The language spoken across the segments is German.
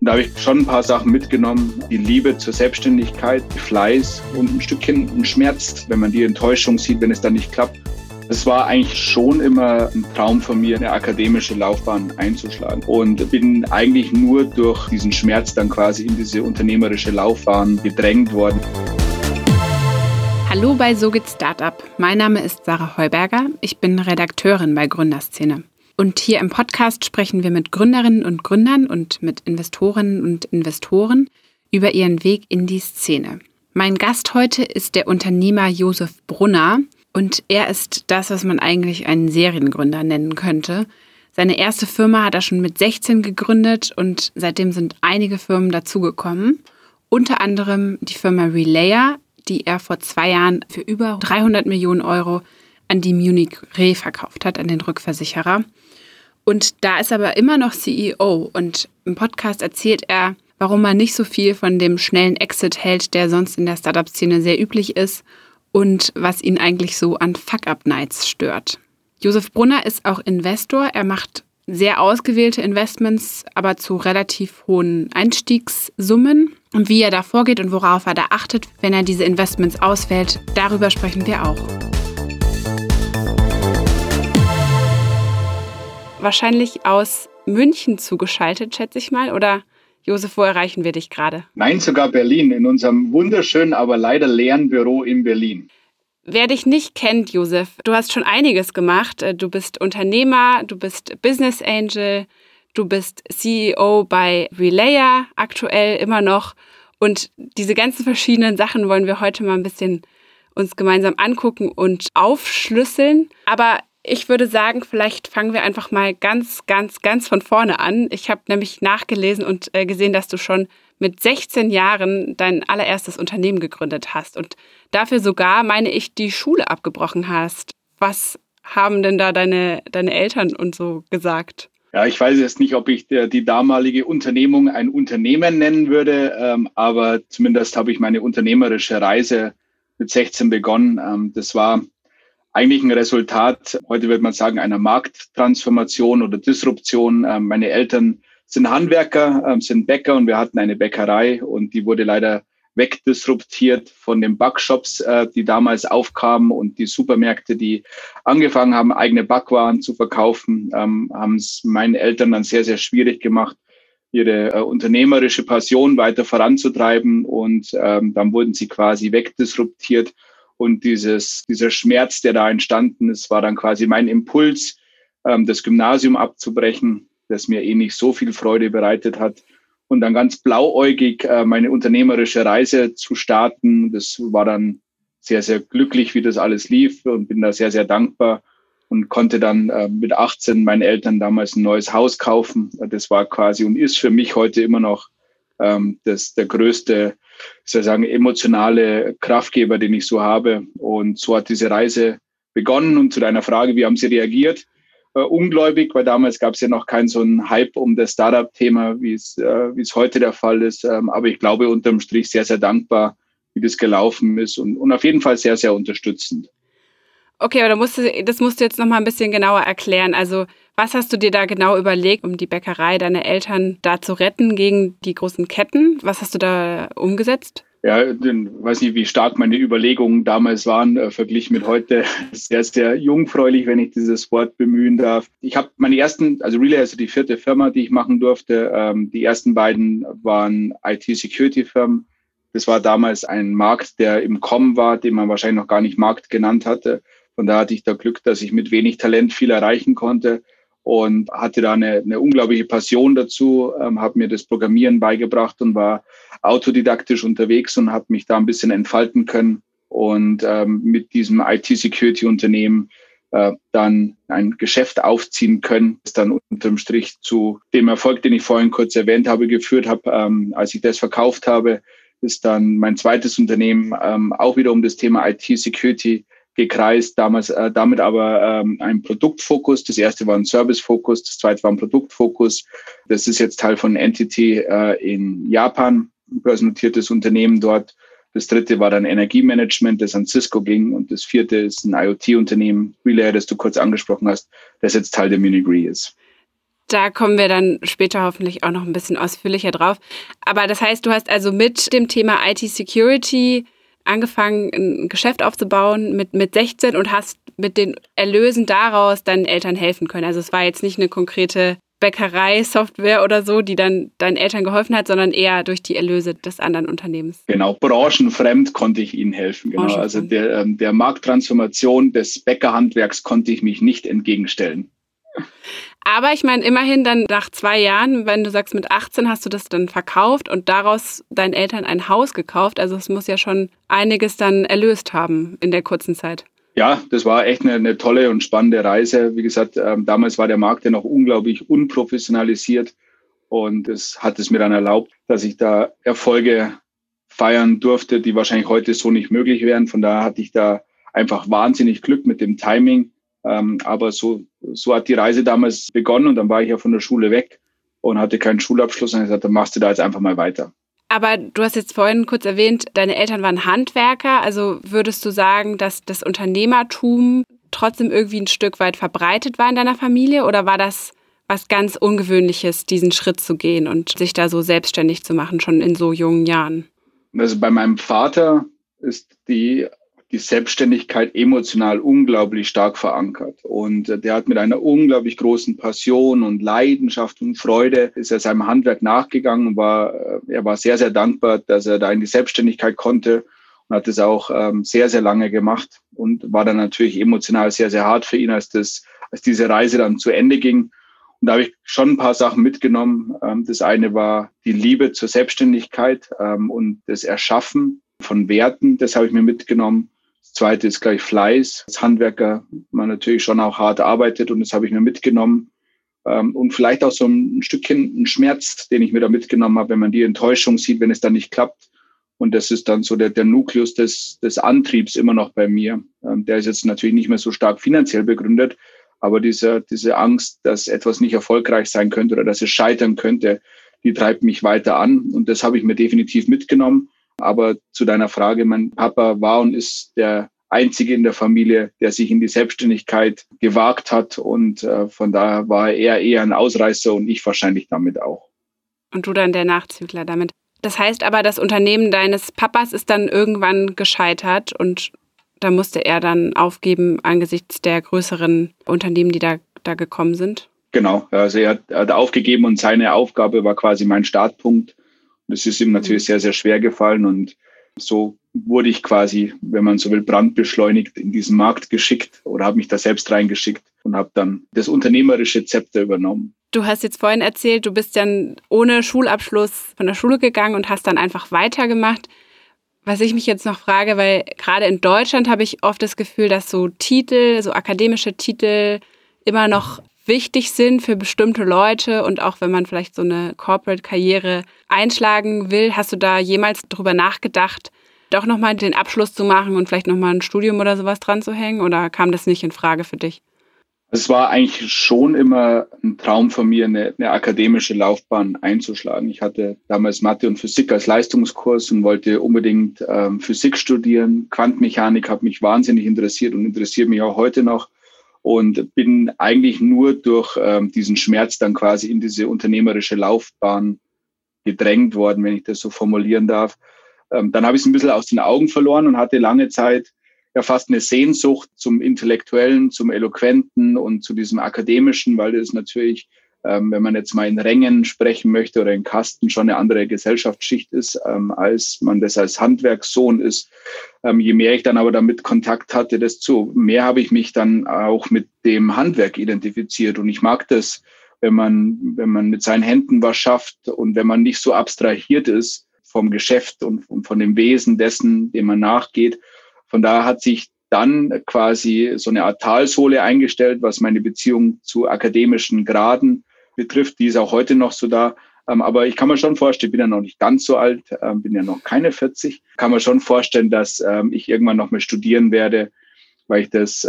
Da habe ich schon ein paar Sachen mitgenommen. Die Liebe zur Selbstständigkeit, Fleiß und ein Stückchen ein Schmerz, wenn man die Enttäuschung sieht, wenn es dann nicht klappt. Es war eigentlich schon immer ein Traum von mir, eine akademische Laufbahn einzuschlagen. Und bin eigentlich nur durch diesen Schmerz dann quasi in diese unternehmerische Laufbahn gedrängt worden. Hallo bei So geht Startup. Mein Name ist Sarah Heuberger. Ich bin Redakteurin bei Gründerszene. Und hier im Podcast sprechen wir mit Gründerinnen und Gründern und mit Investorinnen und Investoren über ihren Weg in die Szene. Mein Gast heute ist der Unternehmer Josef Brunner und er ist das, was man eigentlich einen Seriengründer nennen könnte. Seine erste Firma hat er schon mit 16 gegründet und seitdem sind einige Firmen dazugekommen. Unter anderem die Firma Relayer, die er vor zwei Jahren für über 300 Millionen Euro an die Munich Re verkauft hat, an den Rückversicherer. Und da ist aber immer noch CEO und im Podcast erzählt er, warum man nicht so viel von dem schnellen Exit hält, der sonst in der Startup-Szene sehr üblich ist und was ihn eigentlich so an Fuck-Up-Nights stört. Josef Brunner ist auch Investor. Er macht sehr ausgewählte Investments, aber zu relativ hohen Einstiegssummen. Und wie er da vorgeht und worauf er da achtet, wenn er diese Investments auswählt, darüber sprechen wir auch. Wahrscheinlich aus München zugeschaltet, schätze ich mal. Oder Josef, wo erreichen wir dich gerade? Nein, sogar Berlin, in unserem wunderschönen, aber leider leeren Büro in Berlin. Wer dich nicht kennt, Josef, du hast schon einiges gemacht. Du bist Unternehmer, du bist Business Angel, du bist CEO bei Relayer aktuell immer noch. Und diese ganzen verschiedenen Sachen wollen wir heute mal ein bisschen uns gemeinsam angucken und aufschlüsseln. Aber ich würde sagen, vielleicht fangen wir einfach mal ganz, ganz, ganz von vorne an. Ich habe nämlich nachgelesen und äh, gesehen, dass du schon mit 16 Jahren dein allererstes Unternehmen gegründet hast und dafür sogar, meine ich, die Schule abgebrochen hast. Was haben denn da deine, deine Eltern und so gesagt? Ja, ich weiß jetzt nicht, ob ich der, die damalige Unternehmung ein Unternehmen nennen würde, ähm, aber zumindest habe ich meine unternehmerische Reise mit 16 begonnen. Ähm, das war eigentlich ein Resultat, heute wird man sagen, einer Markttransformation oder Disruption. Ähm, meine Eltern sind Handwerker, ähm, sind Bäcker und wir hatten eine Bäckerei und die wurde leider wegdisruptiert von den Backshops, äh, die damals aufkamen und die Supermärkte, die angefangen haben, eigene Backwaren zu verkaufen, ähm, haben es meinen Eltern dann sehr, sehr schwierig gemacht, ihre äh, unternehmerische Passion weiter voranzutreiben und dann wurden sie quasi wegdisruptiert und dieses, dieser Schmerz, der da entstanden ist, war dann quasi mein Impuls, ähm, das Gymnasium abzubrechen, das mir eh nicht so viel Freude bereitet hat. Und dann ganz blauäugig äh, meine unternehmerische Reise zu starten. Das war dann sehr, sehr glücklich, wie das alles lief und bin da sehr, sehr dankbar und konnte dann äh, mit 18 meinen Eltern damals ein neues Haus kaufen. Das war quasi und ist für mich heute immer noch ähm, das, der größte, soll sagen, emotionale Kraftgeber, den ich so habe. Und so hat diese Reise begonnen. Und zu deiner Frage, wie haben sie reagiert? Äh, ungläubig, weil damals gab es ja noch keinen so einen Hype um das Startup-Thema, wie es, äh, es heute der Fall ist. Ähm, aber ich glaube unterm Strich sehr, sehr dankbar, wie das gelaufen ist und, und auf jeden Fall sehr, sehr unterstützend. Okay, aber da musst du, das musst du jetzt noch mal ein bisschen genauer erklären. Also was hast du dir da genau überlegt, um die Bäckerei deiner Eltern da zu retten gegen die großen Ketten? Was hast du da umgesetzt? Ja, ich weiß nicht, wie stark meine Überlegungen damals waren, äh, verglichen mit heute. Sehr, sehr jungfräulich, wenn ich dieses Wort bemühen darf. Ich habe meine ersten, also Relay, also die vierte Firma, die ich machen durfte, ähm, die ersten beiden waren IT-Security-Firmen. Das war damals ein Markt, der im Kommen war, den man wahrscheinlich noch gar nicht Markt genannt hatte. Von da hatte ich da Glück, dass ich mit wenig Talent viel erreichen konnte und hatte da eine, eine unglaubliche Passion dazu, ähm, habe mir das Programmieren beigebracht und war autodidaktisch unterwegs und habe mich da ein bisschen entfalten können und ähm, mit diesem IT-Security-Unternehmen äh, dann ein Geschäft aufziehen können, das dann unterm Strich zu dem Erfolg, den ich vorhin kurz erwähnt habe, geführt habe. Ähm, als ich das verkauft habe, ist dann mein zweites Unternehmen ähm, auch wieder um das Thema IT-Security gekreist, damals äh, damit aber ähm, ein Produktfokus. Das erste war ein Servicefokus, das zweite war ein Produktfokus. Das ist jetzt Teil von Entity äh, in Japan, ein börsennotiertes Unternehmen dort. Das dritte war dann Energiemanagement, das an Cisco ging. Und das vierte ist ein IoT-Unternehmen, Relay, das du kurz angesprochen hast, das jetzt Teil der Munigre ist. Da kommen wir dann später hoffentlich auch noch ein bisschen ausführlicher drauf. Aber das heißt, du hast also mit dem Thema IT-Security angefangen, ein Geschäft aufzubauen mit, mit 16 und hast mit den Erlösen daraus deinen Eltern helfen können. Also es war jetzt nicht eine konkrete Bäckerei-Software oder so, die dann deinen Eltern geholfen hat, sondern eher durch die Erlöse des anderen Unternehmens. Genau, branchenfremd konnte ich ihnen helfen. Genau. Also der, ähm, der Markttransformation des Bäckerhandwerks konnte ich mich nicht entgegenstellen. Aber ich meine, immerhin dann nach zwei Jahren, wenn du sagst, mit 18 hast du das dann verkauft und daraus deinen Eltern ein Haus gekauft. Also es muss ja schon einiges dann erlöst haben in der kurzen Zeit. Ja, das war echt eine, eine tolle und spannende Reise. Wie gesagt, ähm, damals war der Markt ja noch unglaublich unprofessionalisiert und es hat es mir dann erlaubt, dass ich da Erfolge feiern durfte, die wahrscheinlich heute so nicht möglich wären. Von daher hatte ich da einfach wahnsinnig Glück mit dem Timing. Ähm, aber so, so hat die Reise damals begonnen und dann war ich ja von der Schule weg und hatte keinen Schulabschluss und ich gesagt, dann machst du da jetzt einfach mal weiter. Aber du hast jetzt vorhin kurz erwähnt, deine Eltern waren Handwerker. Also würdest du sagen, dass das Unternehmertum trotzdem irgendwie ein Stück weit verbreitet war in deiner Familie? Oder war das was ganz Ungewöhnliches, diesen Schritt zu gehen und sich da so selbstständig zu machen, schon in so jungen Jahren? Also bei meinem Vater ist die die Selbstständigkeit emotional unglaublich stark verankert. Und äh, der hat mit einer unglaublich großen Passion und Leidenschaft und Freude ist er seinem Handwerk nachgegangen war, äh, er war sehr, sehr dankbar, dass er da in die Selbstständigkeit konnte und hat es auch ähm, sehr, sehr lange gemacht und war dann natürlich emotional sehr, sehr hart für ihn, als das, als diese Reise dann zu Ende ging. Und da habe ich schon ein paar Sachen mitgenommen. Ähm, das eine war die Liebe zur Selbstständigkeit ähm, und das Erschaffen von Werten. Das habe ich mir mitgenommen. Zweite ist gleich Fleiß. Als Handwerker man natürlich schon auch hart arbeitet und das habe ich mir mitgenommen. Ähm, und vielleicht auch so ein Stückchen ein Schmerz, den ich mir da mitgenommen habe, wenn man die Enttäuschung sieht, wenn es dann nicht klappt. Und das ist dann so der, der Nukleus des, des Antriebs immer noch bei mir. Ähm, der ist jetzt natürlich nicht mehr so stark finanziell begründet, aber diese, diese Angst, dass etwas nicht erfolgreich sein könnte oder dass es scheitern könnte, die treibt mich weiter an. Und das habe ich mir definitiv mitgenommen. Aber zu deiner Frage, mein Papa war und ist der Einzige in der Familie, der sich in die Selbstständigkeit gewagt hat. Und äh, von daher war er eher ein Ausreißer und ich wahrscheinlich damit auch. Und du dann der Nachzügler damit. Das heißt aber, das Unternehmen deines Papas ist dann irgendwann gescheitert und da musste er dann aufgeben angesichts der größeren Unternehmen, die da, da gekommen sind. Genau, also er hat, er hat aufgegeben und seine Aufgabe war quasi mein Startpunkt das ist ihm natürlich sehr, sehr schwer gefallen und so wurde ich quasi, wenn man so will, brandbeschleunigt in diesen Markt geschickt oder habe mich da selbst reingeschickt und habe dann das unternehmerische Zepter übernommen. Du hast jetzt vorhin erzählt, du bist dann ohne Schulabschluss von der Schule gegangen und hast dann einfach weitergemacht. Was ich mich jetzt noch frage, weil gerade in Deutschland habe ich oft das Gefühl, dass so Titel, so akademische Titel immer noch wichtig sind für bestimmte Leute und auch wenn man vielleicht so eine Corporate-Karriere einschlagen will, hast du da jemals drüber nachgedacht, doch nochmal den Abschluss zu machen und vielleicht nochmal ein Studium oder sowas dran zu hängen oder kam das nicht in Frage für dich? Es war eigentlich schon immer ein Traum von mir, eine, eine, akademische Laufbahn einzuschlagen. Ich hatte damals Mathe und Physik als Leistungskurs und wollte unbedingt ähm, Physik studieren. Quantenmechanik hat mich wahnsinnig interessiert und interessiert mich auch heute noch und bin eigentlich nur durch ähm, diesen Schmerz dann quasi in diese unternehmerische Laufbahn gedrängt worden, wenn ich das so formulieren darf. Ähm, dann habe ich es ein bisschen aus den Augen verloren und hatte lange Zeit ja fast eine Sehnsucht zum Intellektuellen, zum Eloquenten und zu diesem Akademischen, weil das natürlich ähm, wenn man jetzt mal in Rängen sprechen möchte oder in Kasten, schon eine andere Gesellschaftsschicht ist, ähm, als man das als Handwerkssohn ist. Ähm, je mehr ich dann aber damit Kontakt hatte, desto mehr habe ich mich dann auch mit dem Handwerk identifiziert. Und ich mag das, wenn man, wenn man mit seinen Händen was schafft und wenn man nicht so abstrahiert ist vom Geschäft und, und von dem Wesen dessen, dem man nachgeht. Von daher hat sich dann quasi so eine Art Talsohle eingestellt, was meine Beziehung zu akademischen Graden betrifft, die ist auch heute noch so da. Ähm, aber ich kann mir schon vorstellen, ich bin ja noch nicht ganz so alt, ähm, bin ja noch keine 40, kann mir schon vorstellen, dass ähm, ich irgendwann noch mal studieren werde, weil ich das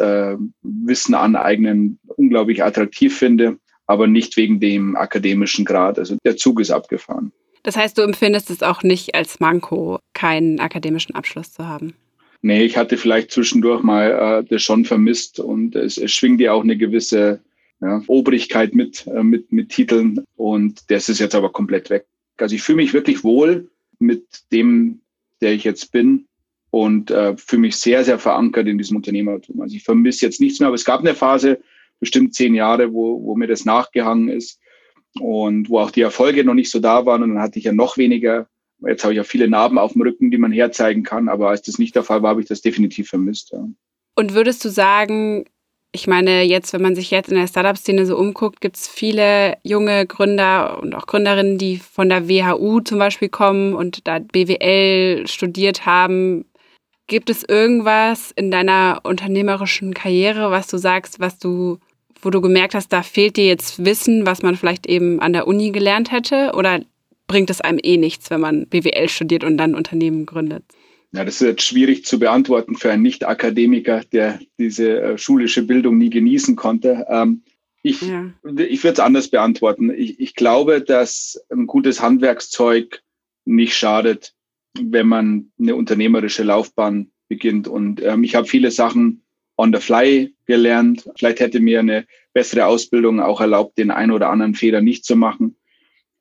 Wissen aneignen unglaublich attraktiv finde, aber nicht wegen dem akademischen Grad. Also der Zug ist abgefahren. Das heißt, du empfindest es auch nicht als Manko, keinen akademischen Abschluss zu haben? Nee, ich hatte vielleicht zwischendurch mal äh, das schon vermisst und es, es schwingt ja auch eine gewisse ja, Obrigkeit mit, äh, mit, mit Titeln und das ist jetzt aber komplett weg. Also ich fühle mich wirklich wohl mit dem, der ich jetzt bin und äh, fühle mich sehr, sehr verankert in diesem Unternehmertum. Also ich vermisse jetzt nichts mehr, aber es gab eine Phase, bestimmt zehn Jahre, wo, wo mir das nachgehangen ist und wo auch die Erfolge noch nicht so da waren und dann hatte ich ja noch weniger. Jetzt habe ich ja viele Narben auf dem Rücken, die man herzeigen kann, aber als das nicht der Fall war, habe ich das definitiv vermisst. Ja. Und würdest du sagen, ich meine, jetzt, wenn man sich jetzt in der Startup-Szene so umguckt, gibt es viele junge Gründer und auch Gründerinnen, die von der WHU zum Beispiel kommen und da BWL studiert haben. Gibt es irgendwas in deiner unternehmerischen Karriere, was du sagst, was du, wo du gemerkt hast, da fehlt dir jetzt Wissen, was man vielleicht eben an der Uni gelernt hätte? Oder bringt es einem eh nichts, wenn man BWL studiert und dann Unternehmen gründet? Ja, das ist jetzt schwierig zu beantworten für einen Nicht-Akademiker, der diese äh, schulische Bildung nie genießen konnte. Ähm, ich, ja. ich würde es anders beantworten. Ich, ich glaube, dass ein gutes Handwerkszeug nicht schadet, wenn man eine unternehmerische Laufbahn beginnt. Und ähm, ich habe viele Sachen on the fly gelernt. Vielleicht hätte mir eine bessere Ausbildung auch erlaubt, den einen oder anderen Fehler nicht zu machen.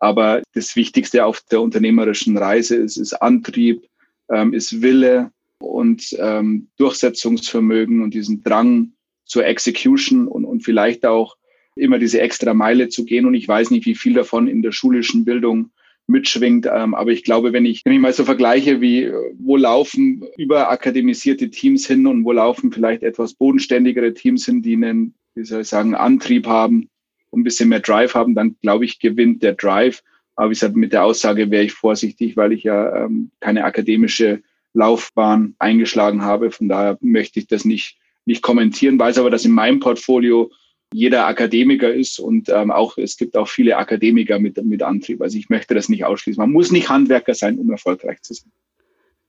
Aber das Wichtigste auf der unternehmerischen Reise ist, ist Antrieb, ähm, ist Wille und ähm, Durchsetzungsvermögen und diesen Drang zur Execution und, und vielleicht auch immer diese extra Meile zu gehen. Und ich weiß nicht, wie viel davon in der schulischen Bildung mitschwingt. Ähm, aber ich glaube, wenn ich, wenn ich mal so vergleiche, wie wo laufen überakademisierte Teams hin und wo laufen vielleicht etwas bodenständigere Teams hin, die einen, wie soll ich sagen, Antrieb haben und ein bisschen mehr Drive haben, dann glaube ich, gewinnt der Drive. Aber wie gesagt, mit der Aussage wäre ich vorsichtig, weil ich ja ähm, keine akademische Laufbahn eingeschlagen habe. Von daher möchte ich das nicht, nicht kommentieren, weiß aber, dass in meinem Portfolio jeder Akademiker ist und ähm, auch es gibt auch viele Akademiker mit, mit Antrieb. Also ich möchte das nicht ausschließen. Man muss nicht Handwerker sein, um erfolgreich zu sein.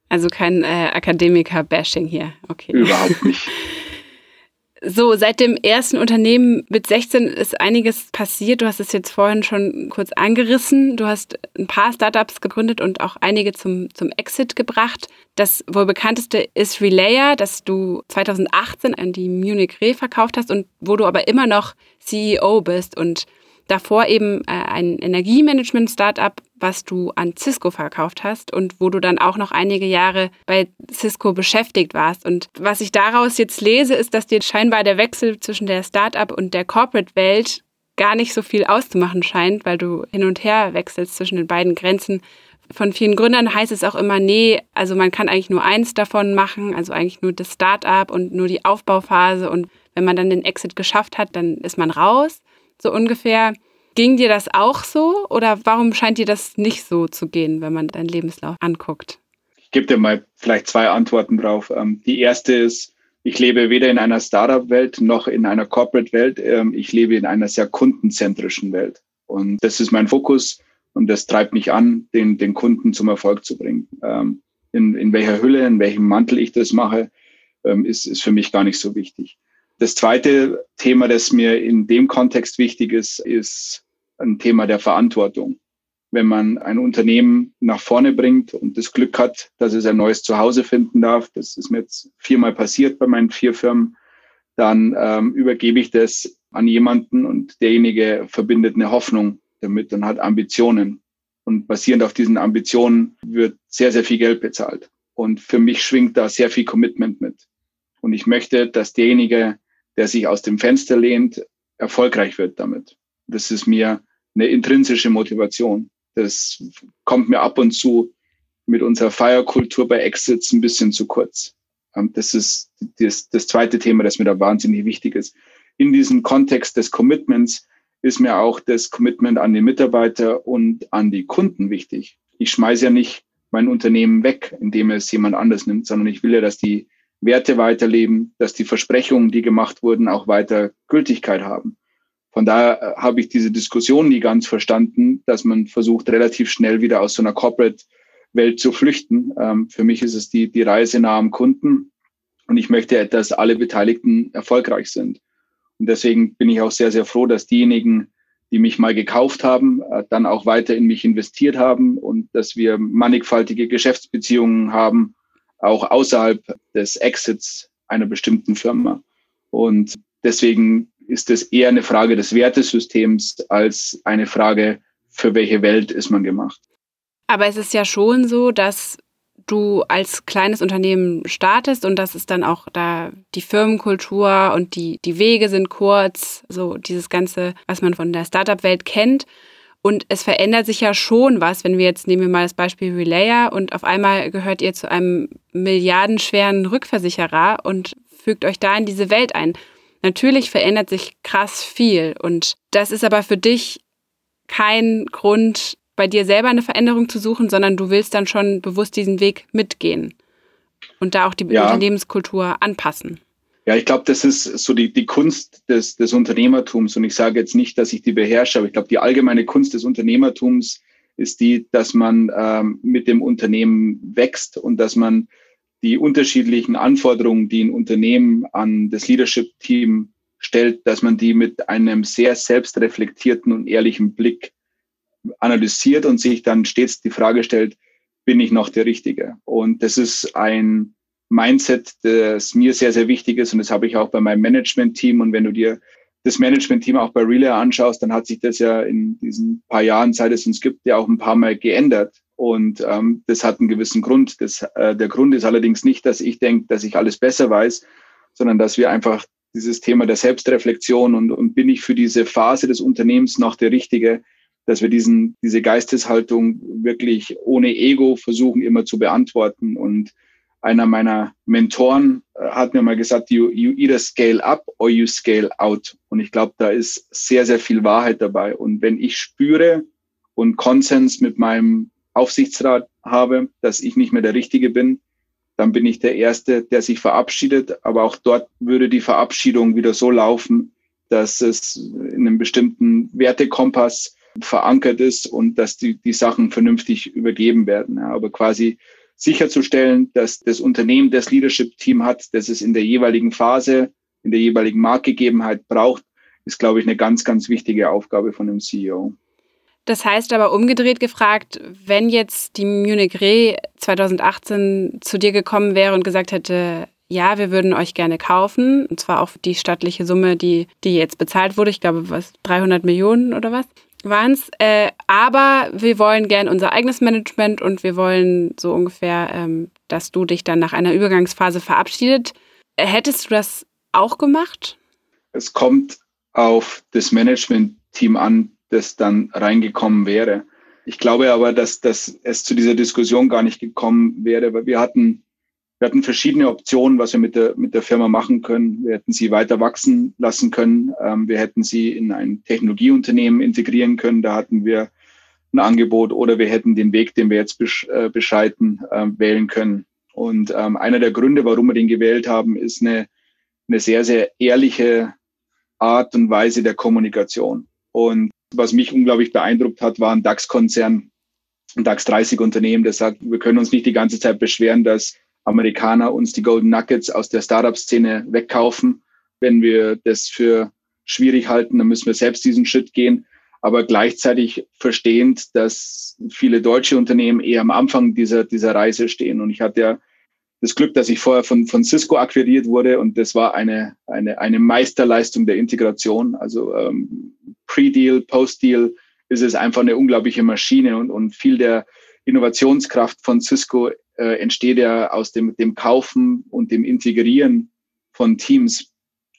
Also kein äh, Akademiker-Bashing hier. Okay. Überhaupt nicht. So, seit dem ersten Unternehmen mit 16 ist einiges passiert. Du hast es jetzt vorhin schon kurz angerissen. Du hast ein paar Startups gegründet und auch einige zum, zum Exit gebracht. Das wohl bekannteste ist Relayer, das du 2018 an die Munich Re verkauft hast und wo du aber immer noch CEO bist und davor eben äh, ein Energiemanagement-Startup, was du an Cisco verkauft hast und wo du dann auch noch einige Jahre bei Cisco beschäftigt warst. Und was ich daraus jetzt lese, ist, dass dir scheinbar der Wechsel zwischen der Startup und der Corporate-Welt gar nicht so viel auszumachen scheint, weil du hin und her wechselst zwischen den beiden Grenzen. Von vielen Gründern heißt es auch immer, nee, also man kann eigentlich nur eins davon machen, also eigentlich nur das Startup und nur die Aufbauphase und wenn man dann den Exit geschafft hat, dann ist man raus so ungefähr. Ging dir das auch so oder warum scheint dir das nicht so zu gehen, wenn man deinen Lebenslauf anguckt? Ich gebe dir mal vielleicht zwei Antworten drauf. Ähm, die erste ist, ich lebe weder in einer Startup-Welt noch in einer Corporate-Welt. Ähm, ich lebe in einer sehr kundenzentrischen Welt. Und das ist mein Fokus und das treibt mich an, den, den Kunden zum Erfolg zu bringen. Ähm, in, in welcher Hülle, in welchem Mantel ich das mache, ist, ist für mich gar nicht so wichtig. Das zweite Thema, das mir in dem Kontext wichtig ist, ist ein Thema der Verantwortung. Wenn man ein Unternehmen nach vorne bringt und das Glück hat, dass es ein neues Zuhause finden darf, das ist mir jetzt viermal passiert bei meinen vier Firmen, dann ähm, übergebe ich das an jemanden und derjenige verbindet eine Hoffnung damit und hat Ambitionen. Und basierend auf diesen Ambitionen wird sehr, sehr viel Geld bezahlt. Und für mich schwingt da sehr viel Commitment mit. Und ich möchte, dass derjenige, der sich aus dem Fenster lehnt, erfolgreich wird damit. Das ist mir eine intrinsische Motivation. Das kommt mir ab und zu mit unserer Feierkultur bei Exits ein bisschen zu kurz. Ähm, das ist das, das zweite Thema, das mir da wahnsinnig wichtig ist. In diesem Kontext des Commitments ist mir auch das Commitment an den Mitarbeiter und an die Kunden wichtig. Ich schmeiße ja nicht mein Unternehmen weg, indem es jemand anders nimmt, sondern ich will ja, dass die Werte weiterleben, dass die Versprechungen, die gemacht wurden, auch weiter Gültigkeit haben. Von daher äh, habe ich diese Diskussion nie ganz verstanden, dass man versucht, relativ schnell wieder aus so einer Corporate-Welt zu flüchten. Ähm, für mich ist es die, die Reise nah am Kunden und ich möchte, dass alle Beteiligten erfolgreich sind. Und deswegen bin ich auch sehr, sehr froh, dass diejenigen, die mich mal gekauft haben, äh, dann auch weiter in mich investiert haben und dass wir mannigfaltige Geschäftsbeziehungen haben auch außerhalb des Exits einer bestimmten Firma. Und deswegen ist es eher eine Frage des Wertesystems als eine Frage, für welche Welt ist man gemacht. Aber es ist ja schon so, dass du als kleines Unternehmen startest und das ist dann auch da die Firmenkultur und die, die Wege sind kurz, so dieses Ganze, was man von der Startup-Welt kennt. Und es verändert sich ja schon was, wenn wir jetzt nehmen wir mal das Beispiel Relayer und auf einmal gehört ihr zu einem milliardenschweren Rückversicherer und fügt euch da in diese Welt ein. Natürlich verändert sich krass viel und das ist aber für dich kein Grund, bei dir selber eine Veränderung zu suchen, sondern du willst dann schon bewusst diesen Weg mitgehen und da auch die ja. Unternehmenskultur anpassen. Ja, ich glaube, das ist so die, die Kunst des, des Unternehmertums. Und ich sage jetzt nicht, dass ich die beherrsche, aber ich glaube, die allgemeine Kunst des Unternehmertums ist die, dass man ähm, mit dem Unternehmen wächst und dass man die unterschiedlichen Anforderungen, die ein Unternehmen an das Leadership-Team stellt, dass man die mit einem sehr selbstreflektierten und ehrlichen Blick analysiert und sich dann stets die Frage stellt, bin ich noch der Richtige? Und das ist ein Mindset, das mir sehr, sehr wichtig ist. Und das habe ich auch bei meinem Management-Team. Und wenn du dir das Management-Team auch bei Relay anschaust, dann hat sich das ja in diesen paar Jahren, seit es uns gibt, ja auch ein paar Mal geändert. Und ähm, das hat einen gewissen Grund. Das, äh, der Grund ist allerdings nicht, dass ich denke, dass ich alles besser weiß, sondern dass wir einfach dieses Thema der Selbstreflexion und, und bin ich für diese Phase des Unternehmens noch der Richtige, dass wir diesen, diese Geisteshaltung wirklich ohne Ego versuchen immer zu beantworten. Und einer meiner Mentoren äh, hat mir mal gesagt, you, you either scale up or you scale out. Und ich glaube, da ist sehr, sehr viel Wahrheit dabei. Und wenn ich spüre und Konsens mit meinem Aufsichtsrat habe, dass ich nicht mehr der Richtige bin, dann bin ich der Erste, der sich verabschiedet. Aber auch dort würde die Verabschiedung wieder so laufen, dass es in einem bestimmten Wertekompass verankert ist und dass die, die Sachen vernünftig übergeben werden. Ja, aber quasi sicherzustellen, dass das Unternehmen das Leadership-Team hat, das es in der jeweiligen Phase, in der jeweiligen Marktgegebenheit braucht, ist, glaube ich, eine ganz, ganz wichtige Aufgabe von einem CEO. Das heißt aber umgedreht gefragt, wenn jetzt die Munich Re 2018 zu dir gekommen wäre und gesagt hätte, ja, wir würden euch gerne kaufen, und zwar auch die stattliche Summe, die, die jetzt bezahlt wurde, ich glaube, was, 300 Millionen oder was, waren es. Äh, aber wir wollen gern unser eigenes Management und wir wollen so ungefähr, ähm, dass du dich dann nach einer Übergangsphase verabschiedet. Hättest du das auch gemacht? Es kommt auf das Management-Team an, das dann reingekommen wäre. Ich glaube aber, dass, dass es zu dieser Diskussion gar nicht gekommen wäre, weil wir hatten wir hatten verschiedene Optionen, was wir mit der, mit der Firma machen können. Wir hätten sie weiter wachsen lassen können. Ähm, wir hätten sie in ein Technologieunternehmen integrieren können. Da hatten wir ein Angebot oder wir hätten den Weg, den wir jetzt besch äh, beschreiten, äh, wählen können. Und ähm, einer der Gründe, warum wir den gewählt haben, ist eine, eine sehr, sehr ehrliche Art und Weise der Kommunikation. Und was mich unglaublich beeindruckt hat, war ein DAX-Konzern, ein DAX 30 Unternehmen, das sagt, wir können uns nicht die ganze Zeit beschweren, dass Amerikaner uns die Golden Nuggets aus der Startup-Szene wegkaufen. Wenn wir das für schwierig halten, dann müssen wir selbst diesen Schritt gehen. Aber gleichzeitig verstehend, dass viele deutsche Unternehmen eher am Anfang dieser, dieser Reise stehen. Und ich hatte ja das Glück, dass ich vorher von, von Cisco akquiriert wurde und das war eine, eine, eine Meisterleistung der Integration. Also ähm, Pre-Deal, Post-Deal ist es einfach eine unglaubliche Maschine und, und viel der Innovationskraft von Cisco äh, entsteht ja aus dem, dem Kaufen und dem Integrieren von Teams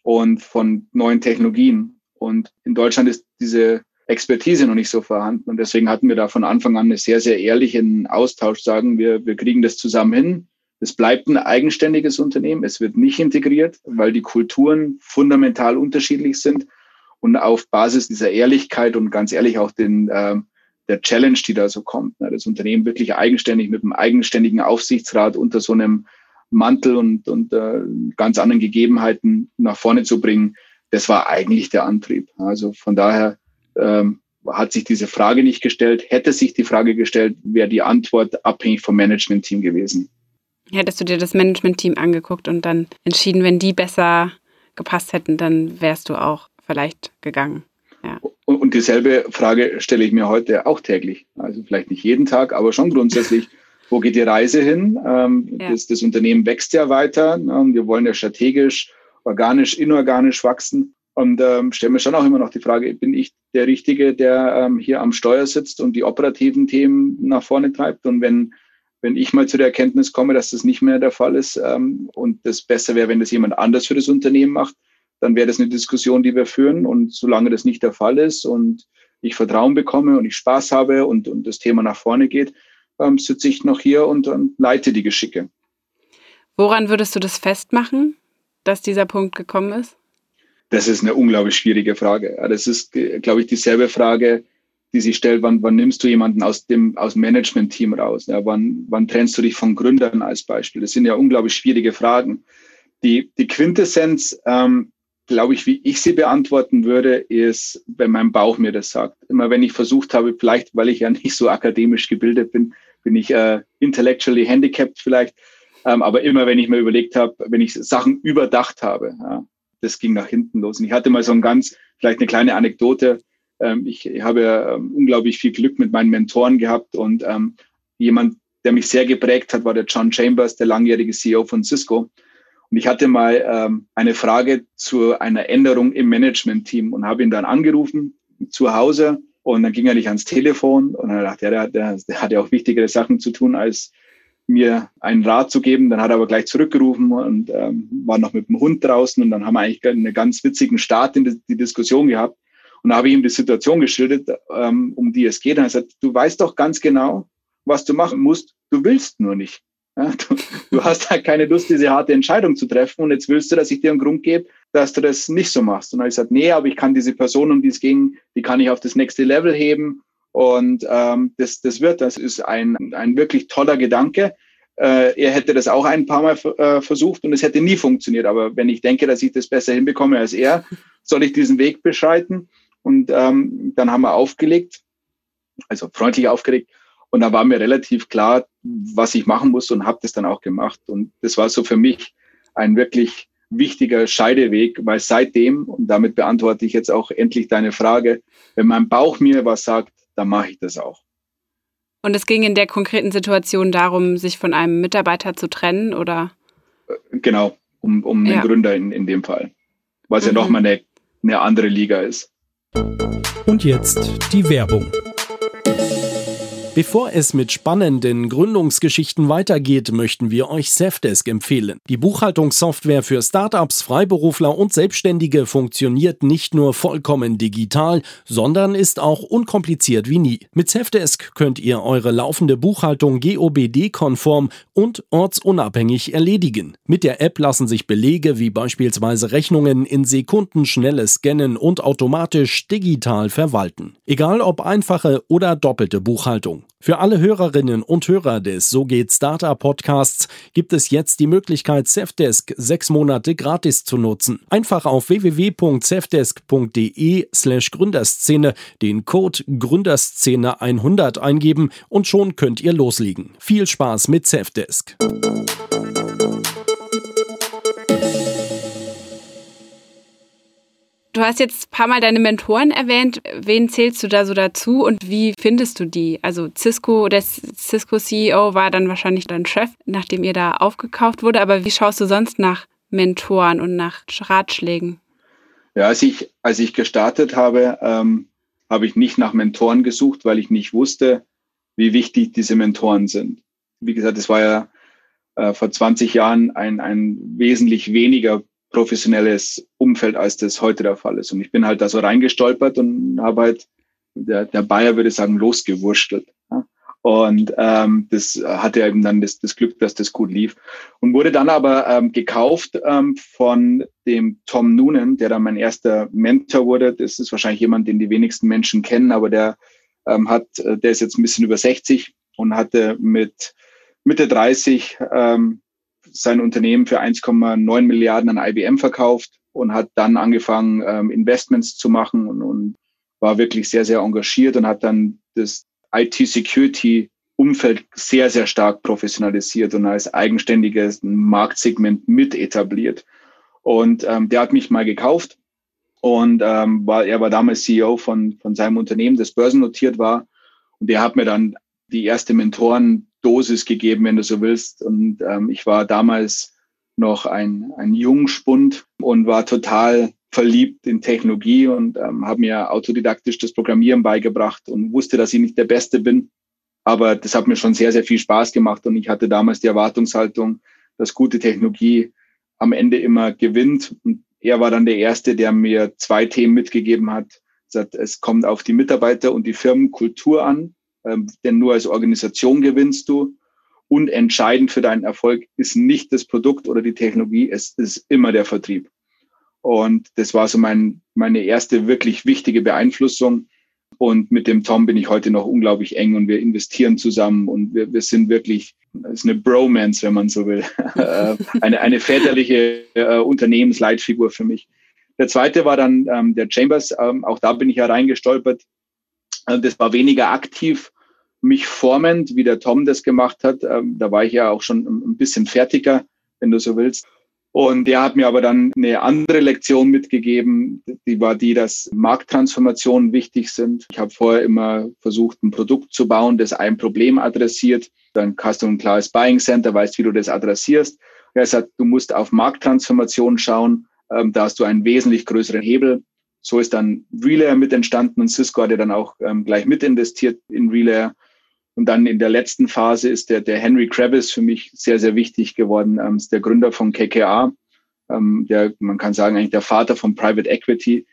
und von neuen Technologien. Und in Deutschland ist diese Expertise noch nicht so vorhanden. Und deswegen hatten wir da von Anfang an einen sehr, sehr ehrlichen Austausch, sagen wir, wir kriegen das zusammen hin. Es bleibt ein eigenständiges Unternehmen. Es wird nicht integriert, weil die Kulturen fundamental unterschiedlich sind. Und auf Basis dieser Ehrlichkeit und ganz ehrlich auch den, äh, der Challenge, die da so kommt. Ne? Das Unternehmen wirklich eigenständig mit einem eigenständigen Aufsichtsrat unter so einem Mantel und, und äh, ganz anderen Gegebenheiten nach vorne zu bringen, das war eigentlich der Antrieb. Also von daher ähm, hat sich diese Frage nicht gestellt. Hätte sich die Frage gestellt, wäre die Antwort abhängig vom Managementteam gewesen. Hättest du dir das Managementteam angeguckt und dann entschieden, wenn die besser gepasst hätten, dann wärst du auch vielleicht gegangen. Ja. Und, dieselbe Frage stelle ich mir heute auch täglich. Also vielleicht nicht jeden Tag, aber schon grundsätzlich. Wo geht die Reise hin? Ähm, ja. das, das, Unternehmen wächst ja weiter. Ne? wir wollen ja strategisch, organisch, inorganisch wachsen. Und ähm, stelle mir schon auch immer noch die Frage, bin ich der Richtige, der ähm, hier am Steuer sitzt und die operativen Themen nach vorne treibt? Und wenn, wenn ich mal zu der Erkenntnis komme, dass das nicht mehr der Fall ist ähm, und das besser wäre, wenn das jemand anders für das Unternehmen macht, dann wäre das eine Diskussion, die wir führen. Und solange das nicht der Fall ist und ich Vertrauen bekomme und ich Spaß habe und, und das Thema nach vorne geht, ähm, sitze ich noch hier und, und leite die Geschicke. Woran würdest du das festmachen, dass dieser Punkt gekommen ist? Das ist eine unglaublich schwierige Frage. Das ist, glaube ich, dieselbe Frage, die sich stellt, wann, wann nimmst du jemanden aus dem, aus dem Management-Team raus? Ja, wann, wann trennst du dich von Gründern als Beispiel? Das sind ja unglaublich schwierige Fragen. Die, die Quintessenz, ähm, glaube ich, wie ich sie beantworten würde, ist, wenn mein Bauch mir das sagt. Immer wenn ich versucht habe, vielleicht, weil ich ja nicht so akademisch gebildet bin, bin ich äh, intellectually handicapped vielleicht, ähm, aber immer wenn ich mir überlegt habe, wenn ich Sachen überdacht habe, ja, das ging nach hinten los. Und ich hatte mal so ein ganz, vielleicht eine kleine Anekdote. Ähm, ich, ich habe ähm, unglaublich viel Glück mit meinen Mentoren gehabt und ähm, jemand, der mich sehr geprägt hat, war der John Chambers, der langjährige CEO von Cisco. Und ich hatte mal ähm, eine Frage zu einer Änderung im Management-Team und habe ihn dann angerufen zu Hause und dann ging er nicht ans Telefon und dann dachte er, der, der, der hat ja auch wichtigere Sachen zu tun, als mir einen Rat zu geben. Dann hat er aber gleich zurückgerufen und ähm, war noch mit dem Hund draußen und dann haben wir eigentlich einen ganz witzigen Start in die, Diskussion gehabt. Und da habe ich ihm die Situation geschildert, ähm, um die es geht. Und er sagt, du weißt doch ganz genau, was du machen musst. Du willst nur nicht. Ja, du, du, hast halt keine Lust, diese harte Entscheidung zu treffen und jetzt willst du, dass ich dir einen Grund gebe, dass du das nicht so machst. Und dann habe ich gesagt, nee, aber ich kann diese Person, um die es ging, die kann ich auf das nächste Level heben und ähm, das, das wird, das ist ein, ein wirklich toller Gedanke. Äh, er hätte das auch ein paar Mal äh, versucht und es hätte nie funktioniert. Aber wenn ich denke, dass ich das besser hinbekomme als er, soll ich diesen Weg beschreiten. Und ähm, dann haben wir aufgelegt, also freundlich aufgelegt. Und da war mir relativ klar, was ich machen muss und habe das dann auch gemacht. Und das war so für mich ein wirklich wichtiger Scheideweg, weil seitdem, und damit beantworte ich jetzt auch endlich deine Frage, wenn mein Bauch mir was sagt, dann mache ich das auch. Und es ging in der konkreten Situation darum, sich von einem Mitarbeiter zu trennen, oder? Äh, genau, um, um ja. den Gründer in, in dem Fall. Was mhm. ja nochmal eine, eine andere Liga ist. Und jetzt die Werbung. Bevor es mit spannenden Gründungsgeschichten weitergeht, möchten wir euch Safdesk empfehlen. Die Buchhaltungssoftware für Startups, Freiberufler und Selbstständige funktioniert nicht nur vollkommen digital, sondern ist auch unkompliziert wie nie. Mit Safdesk könnt ihr eure laufende Buchhaltung GOBD-konform und ortsunabhängig erledigen. Mit der App lassen sich Belege wie beispielsweise Rechnungen in Sekunden schnelles Scannen und automatisch digital verwalten. Egal ob einfache oder doppelte Buchhaltung. Für alle Hörerinnen und Hörer des So geht Startup Podcasts gibt es jetzt die Möglichkeit, Safdesk sechs Monate gratis zu nutzen. Einfach auf www.safdesk.de slash Gründerszene den Code Gründerszene 100 eingeben und schon könnt ihr loslegen. Viel Spaß mit Safdesk. Du hast jetzt ein paar Mal deine Mentoren erwähnt. Wen zählst du da so dazu und wie findest du die? Also Cisco, der Cisco CEO war dann wahrscheinlich dein Chef, nachdem ihr da aufgekauft wurde. Aber wie schaust du sonst nach Mentoren und nach Ratschlägen? Ja, als ich, als ich gestartet habe, ähm, habe ich nicht nach Mentoren gesucht, weil ich nicht wusste, wie wichtig diese Mentoren sind. Wie gesagt, es war ja äh, vor 20 Jahren ein, ein wesentlich weniger professionelles Umfeld, als das heute der Fall ist. Und ich bin halt da so reingestolpert und habe halt, der, der Bayer würde sagen, losgewurschtelt. Und ähm, das hatte eben dann das, das Glück, dass das gut lief. Und wurde dann aber ähm, gekauft ähm, von dem Tom Noonan, der dann mein erster Mentor wurde. Das ist wahrscheinlich jemand, den die wenigsten Menschen kennen, aber der ähm, hat, der ist jetzt ein bisschen über 60 und hatte mit Mitte 30 ähm, sein Unternehmen für 1,9 Milliarden an IBM verkauft und hat dann angefangen, ähm, Investments zu machen und, und war wirklich sehr, sehr engagiert und hat dann das IT-Security-Umfeld sehr, sehr stark professionalisiert und als eigenständiges Marktsegment mit etabliert. Und ähm, der hat mich mal gekauft und ähm, war, er war damals CEO von, von seinem Unternehmen, das börsennotiert war. Und der hat mir dann die erste Mentorendosis gegeben, wenn du so willst. Und ähm, ich war damals noch ein, ein Jungspund und war total verliebt in Technologie und ähm, habe mir autodidaktisch das Programmieren beigebracht und wusste, dass ich nicht der Beste bin. Aber das hat mir schon sehr, sehr viel Spaß gemacht und ich hatte damals die Erwartungshaltung, dass gute Technologie am Ende immer gewinnt. Und er war dann der Erste, der mir zwei Themen mitgegeben hat. Sagt, es kommt auf die Mitarbeiter und die Firmenkultur an, ähm, denn nur als Organisation gewinnst du. Und entscheidend für deinen Erfolg ist nicht das Produkt oder die Technologie, es ist immer der Vertrieb. Und das war so mein, meine erste wirklich wichtige Beeinflussung. Und mit dem Tom bin ich heute noch unglaublich eng und wir investieren zusammen und wir, wir sind wirklich, es ist eine Bromance, wenn man so will, äh, eine, eine väterliche äh, Unternehmensleitfigur für mich. Der zweite war dann ähm, der Chambers, ähm, auch da bin ich ja reingestolpert. Also das war weniger aktiv, mich formend, wie der Tom das gemacht hat. Ähm, da war ich ja auch schon ein bisschen fertiger, wenn du so willst. Und der hat mir aber dann eine andere Lektion mitgegeben, die war die, dass Markttransformationen wichtig sind. Ich habe vorher immer versucht, ein Produkt zu bauen, das ein Problem adressiert. Dann hast du ein klares Buying Center, weißt, wie du das adressierst. Er sagt, du musst auf Markttransformationen schauen. Ähm, da hast du einen wesentlich größeren Hebel. So ist dann Relayer mit entstanden und Cisco hat ja dann auch ähm, gleich mit investiert in Relayer. Und dann in der letzten Phase ist der, der Henry Kravis für mich sehr, sehr wichtig geworden. Ähm, ist der Gründer von KKA, ähm, der, man kann sagen, eigentlich der Vater von Private Equity.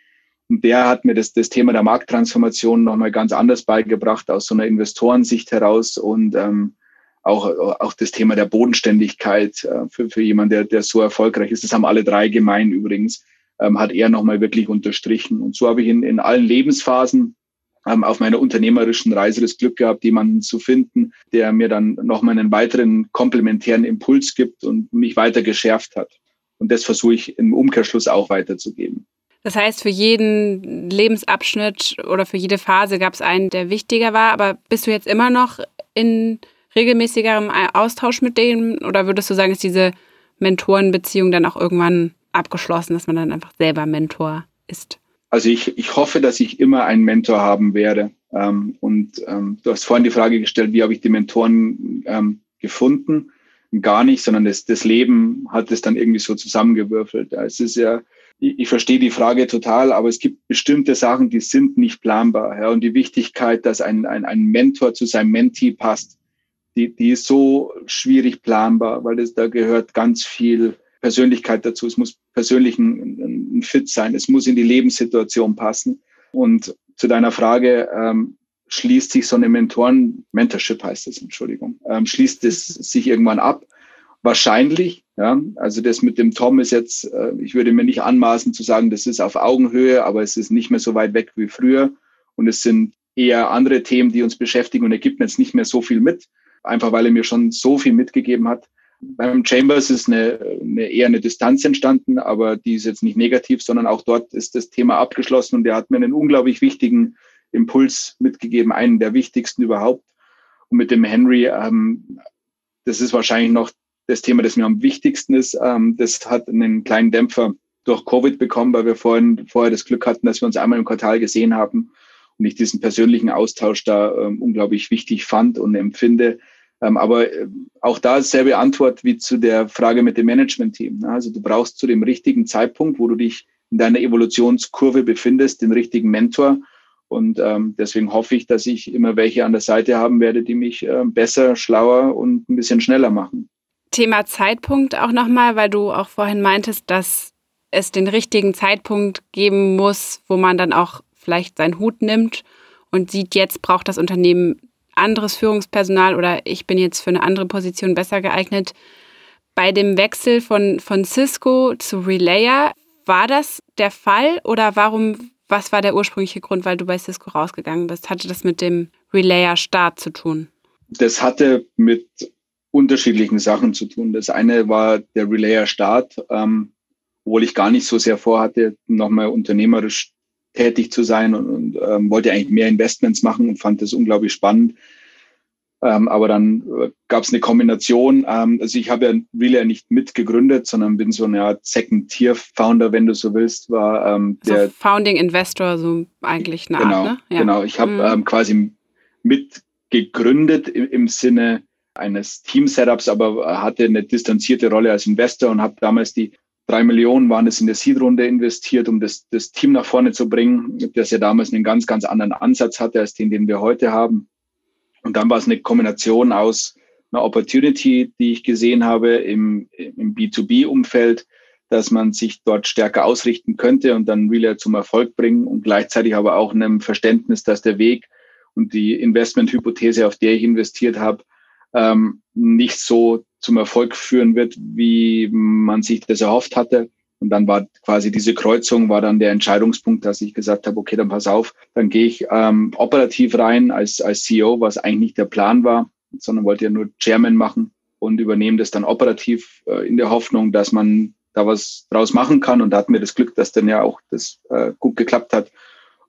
Und der hat mir das, das Thema der Markttransformation nochmal ganz anders beigebracht, aus so einer Investorensicht heraus und ähm, auch, auch das Thema der Bodenständigkeit äh, für, für jemanden, der, der so erfolgreich ist. Das haben alle drei gemein übrigens, ähm, hat er nochmal wirklich unterstrichen. Und so habe ich in, in allen Lebensphasen auf meiner unternehmerischen Reise das Glück gehabt, jemanden zu finden, der mir dann nochmal einen weiteren komplementären Impuls gibt und mich weiter geschärft hat. Und das versuche ich im Umkehrschluss auch weiterzugeben. Das heißt, für jeden Lebensabschnitt oder für jede Phase gab es einen, der wichtiger war. Aber bist du jetzt immer noch in regelmäßigerem Austausch mit denen? Oder würdest du sagen, ist diese Mentorenbeziehung dann auch irgendwann abgeschlossen, dass man dann einfach selber Mentor ist? Also ich, ich hoffe, dass ich immer einen Mentor haben werde. Ähm, und ähm, du hast vorhin die Frage gestellt, wie habe ich die Mentoren ähm, gefunden? Gar nicht, sondern das, das Leben hat es dann irgendwie so zusammengewürfelt. Es ist ja, ich, ich verstehe die Frage total, aber es gibt bestimmte Sachen, die sind nicht planbar. Ja, und die Wichtigkeit, dass ein, ein, ein Mentor zu seinem Mentee passt, die, die ist so schwierig planbar, weil es, da gehört ganz viel Persönlichkeit dazu. Es muss persönlich ein, ein Fit sein. Es muss in die Lebenssituation passen. Und zu deiner Frage, ähm, schließt sich so eine Mentoren, Mentorship heißt es, Entschuldigung, ähm, schließt es sich irgendwann ab? Wahrscheinlich, ja. Also das mit dem Tom ist jetzt, äh, ich würde mir nicht anmaßen zu sagen, das ist auf Augenhöhe, aber es ist nicht mehr so weit weg wie früher. Und es sind eher andere Themen, die uns beschäftigen und er gibt mir jetzt nicht mehr so viel mit, einfach weil er mir schon so viel mitgegeben hat. Beim Chambers ist eine, eine, eher eine Distanz entstanden, aber die ist jetzt nicht negativ, sondern auch dort ist das Thema abgeschlossen und er hat mir einen unglaublich wichtigen Impuls mitgegeben, einen der wichtigsten überhaupt. Und mit dem Henry, ähm, das ist wahrscheinlich noch das Thema, das mir am wichtigsten ist. Ähm, das hat einen kleinen Dämpfer durch Covid bekommen, weil wir vorhin, vorher das Glück hatten, dass wir uns einmal im Quartal gesehen haben und ich diesen persönlichen Austausch da ähm, unglaublich wichtig fand und empfinde. Ähm, aber äh, auch da selbe Antwort wie zu der Frage mit dem Management-Team. Ne? Also du brauchst zu dem richtigen Zeitpunkt, wo du dich in deiner Evolutionskurve befindest, den richtigen Mentor. Und ähm, deswegen hoffe ich, dass ich immer welche an der Seite haben werde, die mich äh, besser, schlauer und ein bisschen schneller machen. Thema Zeitpunkt auch nochmal, weil du auch vorhin meintest, dass es den richtigen Zeitpunkt geben muss, wo man dann auch vielleicht seinen Hut nimmt und sieht, jetzt braucht das Unternehmen anderes Führungspersonal oder ich bin jetzt für eine andere Position besser geeignet. Bei dem Wechsel von, von Cisco zu Relayer, war das der Fall oder warum, was war der ursprüngliche Grund, weil du bei Cisco rausgegangen bist? Hatte das mit dem Relayer-Start zu tun? Das hatte mit unterschiedlichen Sachen zu tun. Das eine war der Relayer-Start, ähm, obwohl ich gar nicht so sehr vorhatte, nochmal unternehmerisch tätig zu sein und, und ähm, wollte eigentlich mehr Investments machen und fand das unglaublich spannend. Ähm, aber dann äh, gab es eine Kombination. Ähm, also ich habe ja Relay nicht mitgegründet, sondern bin so eine Art Second-Tier-Founder, wenn du so willst, war ähm, der also Founding Investor, so eigentlich eine genau, Art, ne? Ja. Genau, ich habe mhm. ähm, quasi mitgegründet im, im Sinne eines Team-Setups, aber hatte eine distanzierte Rolle als Investor und habe damals die drei Millionen waren es in der Seed-Runde investiert, um das, das Team nach vorne zu bringen, das ja damals einen ganz, ganz anderen Ansatz hatte als den, den wir heute haben. Und dann war es eine Kombination aus einer Opportunity, die ich gesehen habe im, im B2B-Umfeld, dass man sich dort stärker ausrichten könnte und dann Relay zum Erfolg bringen und gleichzeitig aber auch einem Verständnis, dass der Weg und die Investmenthypothese, auf der ich investiert habe, ähm, nicht so zum Erfolg führen wird, wie man sich das erhofft hatte. Und dann war quasi diese Kreuzung, war dann der Entscheidungspunkt, dass ich gesagt habe, okay, dann pass auf, dann gehe ich ähm, operativ rein als, als CEO, was eigentlich nicht der Plan war, sondern wollte ja nur Chairman machen und übernehme das dann operativ äh, in der Hoffnung, dass man da was draus machen kann. Und da hatten wir das Glück, dass dann ja auch das äh, gut geklappt hat.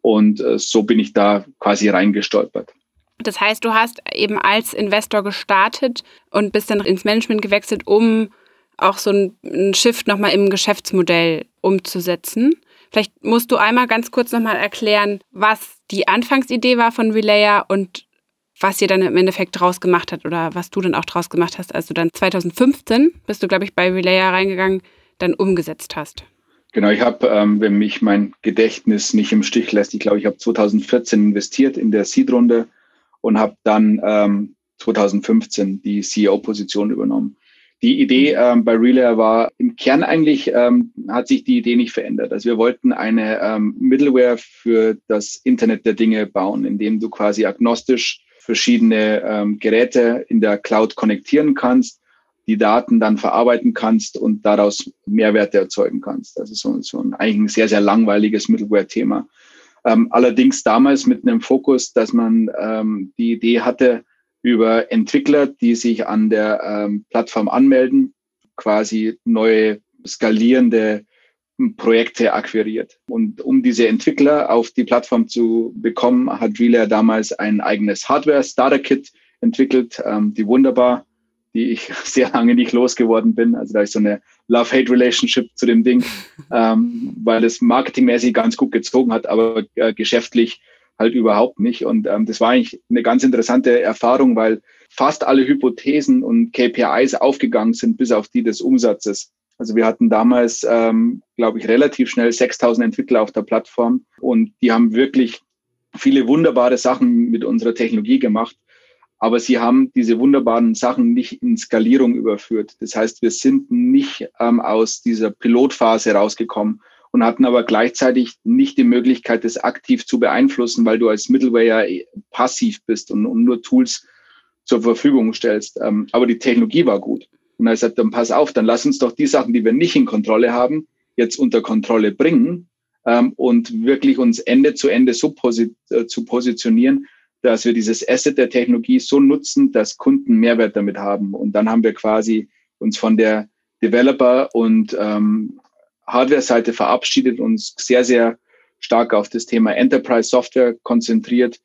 Und äh, so bin ich da quasi reingestolpert. Das heißt, du hast eben als Investor gestartet und bist dann ins Management gewechselt, um auch so einen Shift nochmal im Geschäftsmodell umzusetzen. Vielleicht musst du einmal ganz kurz nochmal erklären, was die Anfangsidee war von Relayer und was ihr dann im Endeffekt draus gemacht hat oder was du dann auch draus gemacht hast, als du dann 2015, bist du, glaube ich, bei Relayer reingegangen, dann umgesetzt hast. Genau, ich habe, ähm, wenn mich mein Gedächtnis nicht im Stich lässt, ich glaube, ich habe 2014 investiert in der Seed-Runde und habe dann ähm, 2015 die CEO-Position übernommen. Die Idee ähm, bei Relay war im Kern eigentlich, ähm, hat sich die Idee nicht verändert. Also wir wollten eine ähm, Middleware für das Internet der Dinge bauen, indem du quasi agnostisch verschiedene ähm, Geräte in der Cloud konnektieren kannst, die Daten dann verarbeiten kannst und daraus Mehrwerte erzeugen kannst. Das ist so, so ein, eigentlich ein sehr, sehr langweiliges Middleware-Thema. Ähm, allerdings damals mit einem Fokus, dass man ähm, die Idee hatte, über Entwickler, die sich an der ähm, Plattform anmelden, quasi neue skalierende Projekte akquiriert. Und um diese Entwickler auf die Plattform zu bekommen, hat Relay damals ein eigenes Hardware-Starter-Kit entwickelt, ähm, die wunderbar die ich sehr lange nicht losgeworden bin. Also da ist so eine Love-Hate-Relationship zu dem Ding, ähm, weil es marketingmäßig ganz gut gezogen hat, aber äh, geschäftlich halt überhaupt nicht. Und ähm, das war eigentlich eine ganz interessante Erfahrung, weil fast alle Hypothesen und KPIs aufgegangen sind, bis auf die des Umsatzes. Also wir hatten damals, ähm, glaube ich, relativ schnell 6000 Entwickler auf der Plattform und die haben wirklich viele wunderbare Sachen mit unserer Technologie gemacht aber sie haben diese wunderbaren Sachen nicht in Skalierung überführt. Das heißt, wir sind nicht ähm, aus dieser Pilotphase rausgekommen und hatten aber gleichzeitig nicht die Möglichkeit, das aktiv zu beeinflussen, weil du als Middleware ja passiv bist und, und nur Tools zur Verfügung stellst. Ähm, aber die Technologie war gut. Und er sagt, dann pass auf, dann lass uns doch die Sachen, die wir nicht in Kontrolle haben, jetzt unter Kontrolle bringen ähm, und wirklich uns Ende zu Ende so posi äh, zu positionieren, dass wir dieses Asset der Technologie so nutzen, dass Kunden Mehrwert damit haben. Und dann haben wir quasi uns von der Developer- und ähm, Hardware-Seite verabschiedet, uns sehr, sehr stark auf das Thema Enterprise Software konzentriert,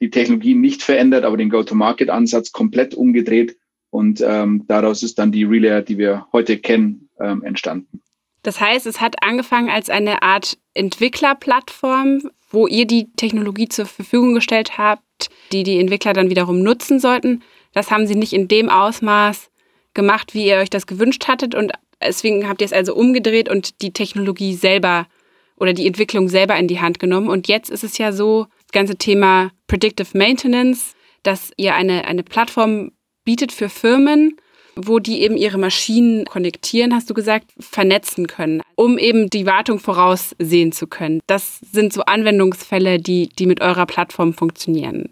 die Technologie nicht verändert, aber den Go-to-Market-Ansatz komplett umgedreht. Und ähm, daraus ist dann die Relay, die wir heute kennen, ähm, entstanden. Das heißt, es hat angefangen als eine Art Entwicklerplattform, wo ihr die Technologie zur Verfügung gestellt habt, die die Entwickler dann wiederum nutzen sollten. Das haben sie nicht in dem Ausmaß gemacht, wie ihr euch das gewünscht hattet. Und deswegen habt ihr es also umgedreht und die Technologie selber oder die Entwicklung selber in die Hand genommen. Und jetzt ist es ja so, das ganze Thema Predictive Maintenance, dass ihr eine, eine Plattform bietet für Firmen, wo die eben ihre Maschinen konnektieren, hast du gesagt, vernetzen können, um eben die Wartung voraussehen zu können. Das sind so Anwendungsfälle, die, die mit eurer Plattform funktionieren,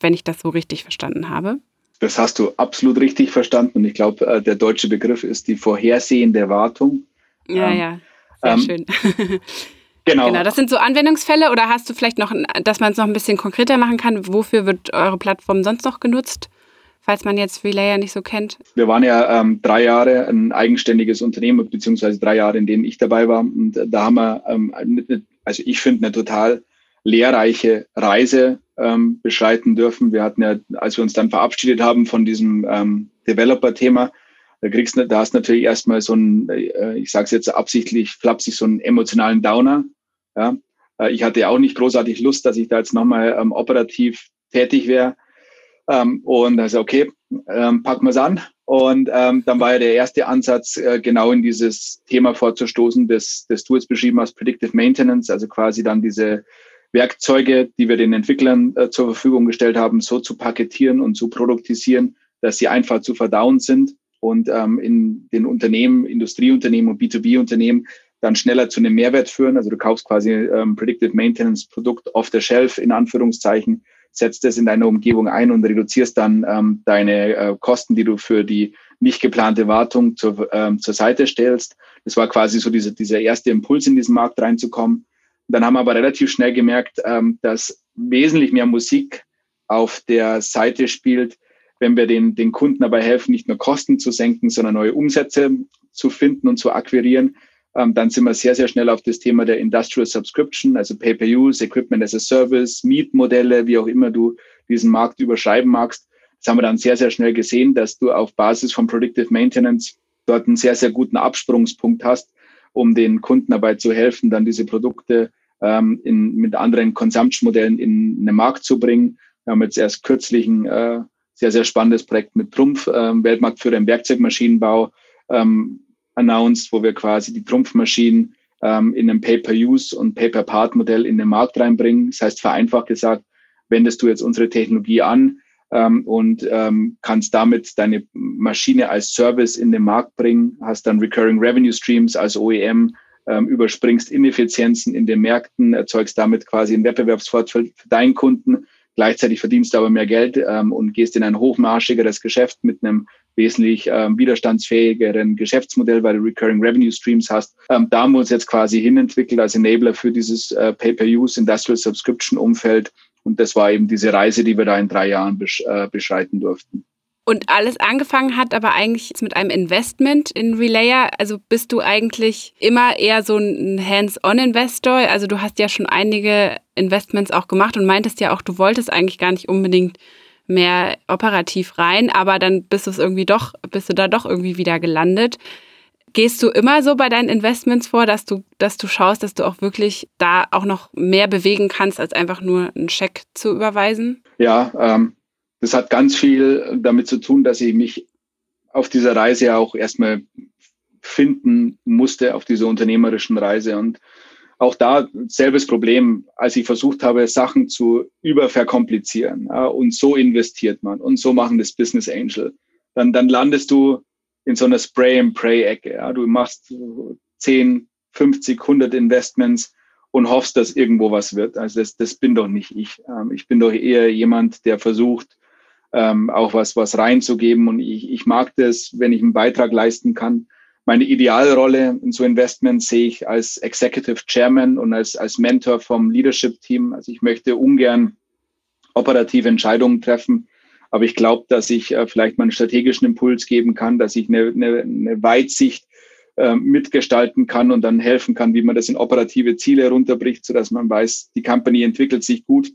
wenn ich das so richtig verstanden habe. Das hast du absolut richtig verstanden. Und ich glaube, äh, der deutsche Begriff ist die vorhersehende Wartung. Ja, ähm, ja, sehr ähm, schön. Genau. genau. Das sind so Anwendungsfälle oder hast du vielleicht noch, dass man es noch ein bisschen konkreter machen kann? Wofür wird eure Plattform sonst noch genutzt? Falls man jetzt Relayer nicht so kennt? Wir waren ja ähm, drei Jahre ein eigenständiges Unternehmen, beziehungsweise drei Jahre, in denen ich dabei war. Und da haben wir, ähm, also ich finde, eine total lehrreiche Reise ähm, beschreiten dürfen. Wir hatten ja, als wir uns dann verabschiedet haben von diesem ähm, Developer-Thema, da kriegst du, da hast natürlich erstmal so ein, äh, ich sage es jetzt absichtlich, flapsig, so einen emotionalen Downer. Ja? Äh, ich hatte ja auch nicht großartig Lust, dass ich da jetzt nochmal ähm, operativ tätig wäre. Ähm, und also okay, ähm, packen wir es an. Und ähm, dann war ja der erste Ansatz, äh, genau in dieses Thema vorzustoßen, das, das du jetzt beschrieben hast, Predictive Maintenance, also quasi dann diese Werkzeuge, die wir den Entwicklern äh, zur Verfügung gestellt haben, so zu paketieren und zu produktisieren, dass sie einfach zu verdauen sind und ähm, in den Unternehmen, Industrieunternehmen und B2B-Unternehmen dann schneller zu einem Mehrwert führen. Also du kaufst quasi ähm, Predictive Maintenance Produkt off the shelf in Anführungszeichen, setzt es in deiner Umgebung ein und reduzierst dann ähm, deine äh, Kosten, die du für die nicht geplante Wartung zur, ähm, zur Seite stellst. Das war quasi so diese, dieser erste Impuls, in diesen Markt reinzukommen. Dann haben wir aber relativ schnell gemerkt, ähm, dass wesentlich mehr Musik auf der Seite spielt, wenn wir den, den Kunden dabei helfen, nicht nur Kosten zu senken, sondern neue Umsätze zu finden und zu akquirieren. Ähm, dann sind wir sehr, sehr schnell auf das Thema der Industrial Subscription, also Pay-per-Use, Equipment as a Service, Mietmodelle, wie auch immer du diesen Markt überschreiben magst. Das haben wir dann sehr, sehr schnell gesehen, dass du auf Basis von Predictive Maintenance dort einen sehr, sehr guten Absprungspunkt hast, um den Kunden dabei zu helfen, dann diese Produkte ähm, in, mit anderen Consumption-Modellen in den Markt zu bringen. Wir haben jetzt erst kürzlich ein äh, sehr, sehr spannendes Projekt mit Trumpf, äh, Weltmarktführer im Werkzeugmaschinenbau, ähm, announced, wo wir quasi die Trumpfmaschinen ähm, in einem Pay-per-Use und Pay-per-Part-Modell in den Markt reinbringen. Das heißt, vereinfacht gesagt, wendest du jetzt unsere Technologie an ähm, und ähm, kannst damit deine Maschine als Service in den Markt bringen, hast dann Recurring Revenue Streams als OEM, ähm, überspringst Ineffizienzen in den Märkten, erzeugst damit quasi einen Wettbewerbsvorteil für deinen Kunden Gleichzeitig verdienst du aber mehr Geld ähm, und gehst in ein hochmarschigeres Geschäft mit einem wesentlich ähm, widerstandsfähigeren Geschäftsmodell, weil du Recurring Revenue Streams hast. Ähm, da haben wir uns jetzt quasi hinentwickelt als Enabler für dieses äh, Pay-per-Use Industrial Subscription Umfeld. Und das war eben diese Reise, die wir da in drei Jahren besch äh, beschreiten durften. Und alles angefangen hat aber eigentlich mit einem Investment in Relayer. Also bist du eigentlich immer eher so ein Hands-on-Investor. Also du hast ja schon einige Investments auch gemacht und meintest ja auch, du wolltest eigentlich gar nicht unbedingt mehr operativ rein, aber dann bist du es irgendwie doch, bist du da doch irgendwie wieder gelandet. Gehst du immer so bei deinen Investments vor, dass du, dass du schaust, dass du auch wirklich da auch noch mehr bewegen kannst, als einfach nur einen Scheck zu überweisen? Ja, ähm, das hat ganz viel damit zu tun, dass ich mich auf dieser Reise auch erstmal finden musste, auf dieser unternehmerischen Reise. Und auch da selbes Problem, als ich versucht habe, Sachen zu überverkomplizieren. Ja, und so investiert man und so machen das Business Angel. Dann, dann landest du in so einer Spray-and-Pray-Ecke. Ja. Du machst 10, 50, 100 Investments und hoffst, dass irgendwo was wird. Also das, das bin doch nicht ich. Ähm, ich bin doch eher jemand, der versucht, ähm, auch was, was reinzugeben. Und ich, ich mag das, wenn ich einen Beitrag leisten kann. Meine Idealrolle in so Investments sehe ich als Executive Chairman und als, als Mentor vom Leadership Team. Also ich möchte ungern operative Entscheidungen treffen, aber ich glaube, dass ich äh, vielleicht mal einen strategischen Impuls geben kann, dass ich eine, eine, eine Weitsicht äh, mitgestalten kann und dann helfen kann, wie man das in operative Ziele runterbricht, sodass man weiß, die Company entwickelt sich gut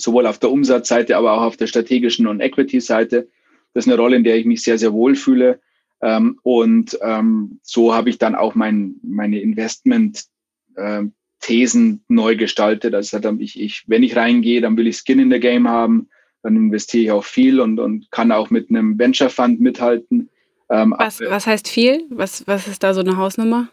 sowohl auf der Umsatzseite, aber auch auf der strategischen und Equity-Seite. Das ist eine Rolle, in der ich mich sehr, sehr wohl fühle. Ähm, und ähm, so habe ich dann auch mein, meine Investment-Thesen ähm, neu gestaltet. Also ich, ich, wenn ich reingehe, dann will ich Skin in the Game haben. Dann investiere ich auch viel und, und kann auch mit einem Venture Fund mithalten. Ähm, was, was heißt viel? Was, was ist da so eine Hausnummer?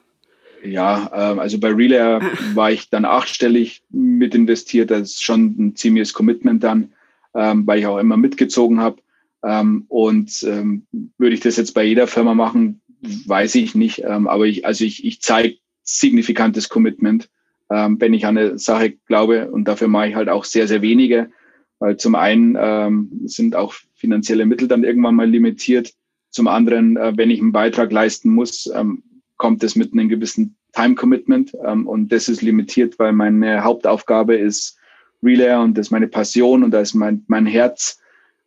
Ja, ähm, also bei Relay war ich dann achtstellig mit investiert. Das ist schon ein ziemliches Commitment dann, ähm, weil ich auch immer mitgezogen habe. Ähm, und ähm, würde ich das jetzt bei jeder Firma machen, weiß ich nicht. Ähm, aber ich, also ich, ich zeige signifikantes Commitment, ähm, wenn ich an eine Sache glaube. Und dafür mache ich halt auch sehr, sehr wenige. Weil zum einen ähm, sind auch finanzielle Mittel dann irgendwann mal limitiert. Zum anderen, äh, wenn ich einen Beitrag leisten muss, ähm, kommt es mit einem gewissen Time Commitment ähm, und das ist limitiert, weil meine Hauptaufgabe ist Relay und das ist meine Passion und da ist mein, mein Herz.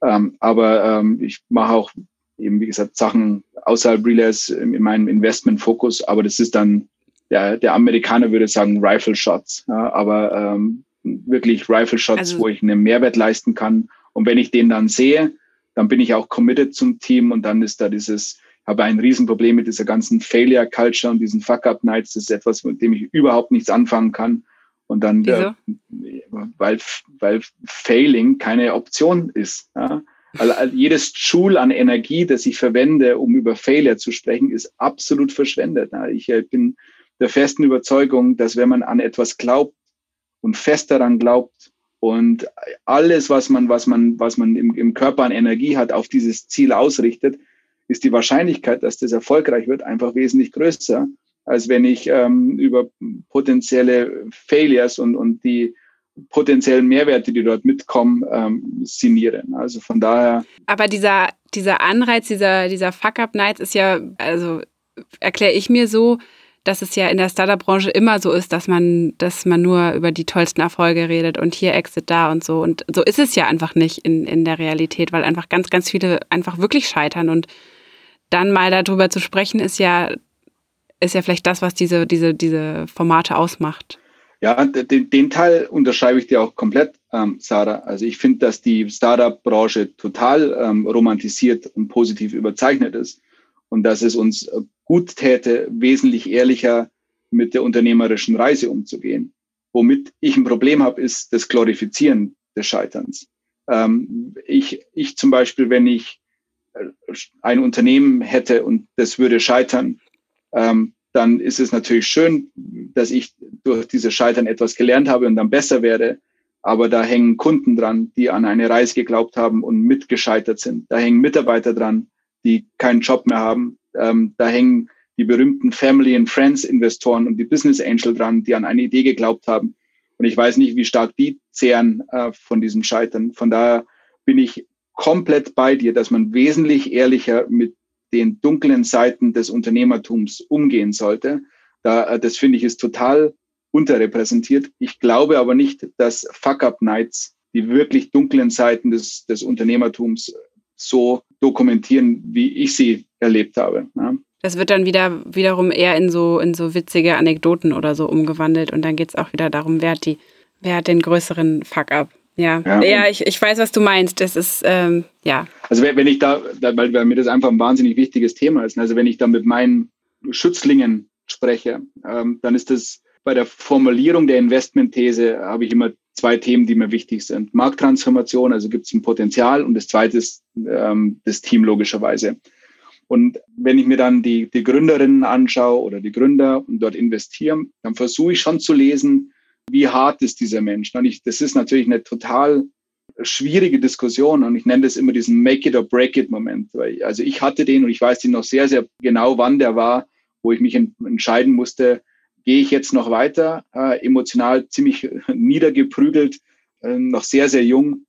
Ähm, aber ähm, ich mache auch eben, wie gesagt, Sachen außerhalb Relays in meinem Investmentfokus, aber das ist dann, der, der Amerikaner würde sagen Rifle Shots, ja, aber ähm, wirklich Rifle Shots, also, wo ich einen Mehrwert leisten kann. Und wenn ich den dann sehe, dann bin ich auch committed zum Team und dann ist da dieses, habe ein Riesenproblem mit dieser ganzen Failure-Culture und diesen Fuck-Up-Nights. Das ist etwas, mit dem ich überhaupt nichts anfangen kann. Und dann, äh, weil, weil Failing keine Option ist. Ja? Also, jedes Joule an Energie, das ich verwende, um über Failure zu sprechen, ist absolut verschwendet. Ich äh, bin der festen Überzeugung, dass wenn man an etwas glaubt und fest daran glaubt und alles, was man, was man, was man im, im Körper an Energie hat, auf dieses Ziel ausrichtet, ist die Wahrscheinlichkeit, dass das erfolgreich wird, einfach wesentlich größer, als wenn ich ähm, über potenzielle Failures und, und die potenziellen Mehrwerte, die dort mitkommen, ähm, sinniere. Also von daher. Aber dieser, dieser Anreiz, dieser, dieser Fuck-Up-Nights ist ja, also erkläre ich mir so, dass es ja in der Startup-Branche immer so ist, dass man, dass man nur über die tollsten Erfolge redet und hier Exit da und so. Und so ist es ja einfach nicht in, in der Realität, weil einfach ganz, ganz viele einfach wirklich scheitern. Und dann mal darüber zu sprechen, ist ja, ist ja vielleicht das, was diese, diese, diese Formate ausmacht. Ja, den, den Teil unterschreibe ich dir auch komplett, ähm, Sarah. Also ich finde, dass die Startup-Branche total ähm, romantisiert und positiv überzeichnet ist und dass es uns gut täte, wesentlich ehrlicher mit der unternehmerischen Reise umzugehen. Womit ich ein Problem habe, ist das Glorifizieren des Scheiterns. Ähm, ich, ich zum Beispiel, wenn ich ein Unternehmen hätte und das würde scheitern, ähm, dann ist es natürlich schön, dass ich durch dieses Scheitern etwas gelernt habe und dann besser werde. Aber da hängen Kunden dran, die an eine Reise geglaubt haben und mitgescheitert sind. Da hängen Mitarbeiter dran, die keinen Job mehr haben. Ähm, da hängen die berühmten Family and Friends Investoren und die Business Angel dran, die an eine Idee geglaubt haben. Und ich weiß nicht, wie stark die zehren äh, von diesem Scheitern. Von daher bin ich komplett bei dir, dass man wesentlich ehrlicher mit den dunklen Seiten des Unternehmertums umgehen sollte. Da, äh, das finde ich ist total unterrepräsentiert. Ich glaube aber nicht, dass Fuck-Up-Nights die wirklich dunklen Seiten des, des Unternehmertums so dokumentieren, wie ich sie erlebt habe. Ja. Das wird dann wieder wiederum eher in so in so witzige Anekdoten oder so umgewandelt und dann geht es auch wieder darum, wer hat die, wer hat den größeren Fuck-up. Ja, ja, ja ich, ich weiß, was du meinst. Das ist, ähm, ja. Also wenn ich da, weil, weil mir das einfach ein wahnsinnig wichtiges Thema ist, also wenn ich da mit meinen Schützlingen spreche, ähm, dann ist das bei der Formulierung der Investmentthese habe ich immer zwei Themen, die mir wichtig sind. Markttransformation, also gibt es ein Potenzial und das zweite ist ähm, das Team logischerweise. Und wenn ich mir dann die, die Gründerinnen anschaue oder die Gründer und dort investiere, dann versuche ich schon zu lesen, wie hart ist dieser Mensch. Und ich, das ist natürlich eine total schwierige Diskussion und ich nenne das immer diesen Make it or break it Moment. Also ich hatte den und ich weiß den noch sehr, sehr genau, wann der war, wo ich mich entscheiden musste, gehe ich jetzt noch weiter, äh, emotional ziemlich niedergeprügelt, äh, noch sehr, sehr jung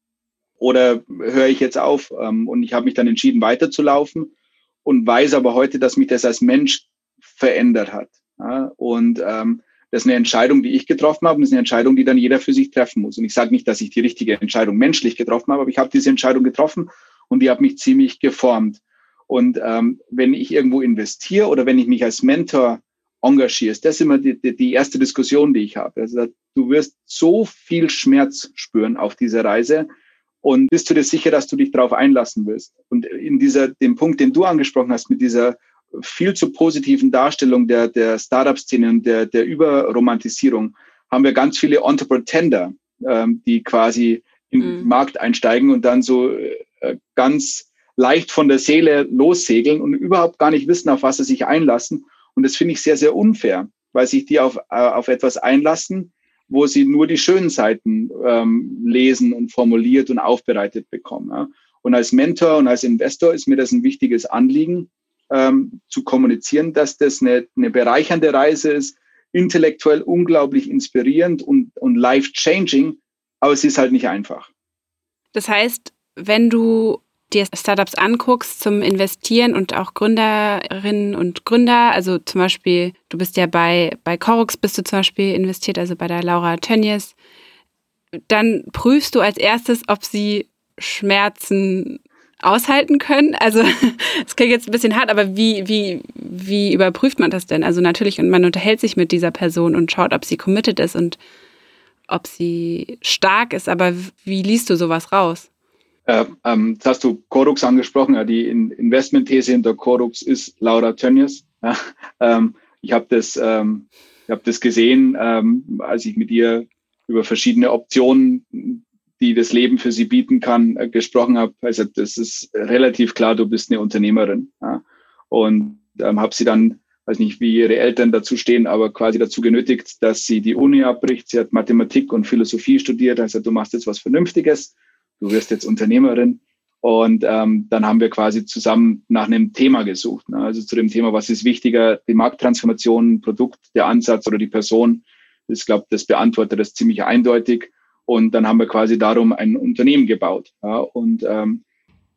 oder höre ich jetzt auf? Ähm, und ich habe mich dann entschieden, weiterzulaufen und weiß aber heute, dass mich das als Mensch verändert hat. Ja? Und ähm, das ist eine Entscheidung, die ich getroffen habe und das ist eine Entscheidung, die dann jeder für sich treffen muss. Und ich sage nicht, dass ich die richtige Entscheidung menschlich getroffen habe, aber ich habe diese Entscheidung getroffen und die hat mich ziemlich geformt. Und ähm, wenn ich irgendwo investiere oder wenn ich mich als Mentor engagiere, ist das immer die, die, die erste Diskussion, die ich habe. Also du wirst so viel Schmerz spüren auf dieser Reise und bist du dir sicher, dass du dich darauf einlassen willst? Und in dieser, dem Punkt, den du angesprochen hast, mit dieser viel zu positiven Darstellung der, der Startup-Szene und der, der Überromantisierung haben wir ganz viele Entrepreneur, ähm, die quasi in den mhm. Markt einsteigen und dann so äh, ganz leicht von der Seele lossegeln und überhaupt gar nicht wissen, auf was sie sich einlassen. Und das finde ich sehr, sehr unfair, weil sich die auf, äh, auf etwas einlassen, wo sie nur die schönen Seiten ähm, lesen und formuliert und aufbereitet bekommen. Ja. Und als Mentor und als Investor ist mir das ein wichtiges Anliegen, ähm, zu kommunizieren, dass das eine, eine bereichernde Reise ist, intellektuell unglaublich inspirierend und, und life-changing, aber es ist halt nicht einfach. Das heißt, wenn du dir Startups anguckst zum Investieren und auch Gründerinnen und Gründer, also zum Beispiel, du bist ja bei, bei Corux bist du zum Beispiel investiert, also bei der Laura Tönnies, dann prüfst du als erstes, ob sie Schmerzen aushalten können? Also es klingt jetzt ein bisschen hart, aber wie, wie, wie überprüft man das denn? Also natürlich, und man unterhält sich mit dieser Person und schaut, ob sie committed ist und ob sie stark ist, aber wie liest du sowas raus? Äh, ähm, jetzt hast du Corux angesprochen, ja, die In Investmentthese hinter Corux ist Laura Tönnies. Ja, ähm, ich habe das ähm, habe das gesehen, ähm, als ich mit ihr über verschiedene Optionen, die das Leben für sie bieten kann, äh, gesprochen habe. Also das ist relativ klar, du bist eine Unternehmerin. Ja. Und ähm, habe sie dann, weiß nicht, wie ihre Eltern dazu stehen, aber quasi dazu genötigt, dass sie die Uni abbricht. Sie hat Mathematik und Philosophie studiert. Also du machst jetzt was Vernünftiges. Du wirst jetzt Unternehmerin. Und ähm, dann haben wir quasi zusammen nach einem Thema gesucht. Ne? Also zu dem Thema, was ist wichtiger, die Markttransformation, Produkt, der Ansatz oder die Person. Ich glaube, das beantwortet das ziemlich eindeutig. Und dann haben wir quasi darum ein Unternehmen gebaut. Ja? Und ähm,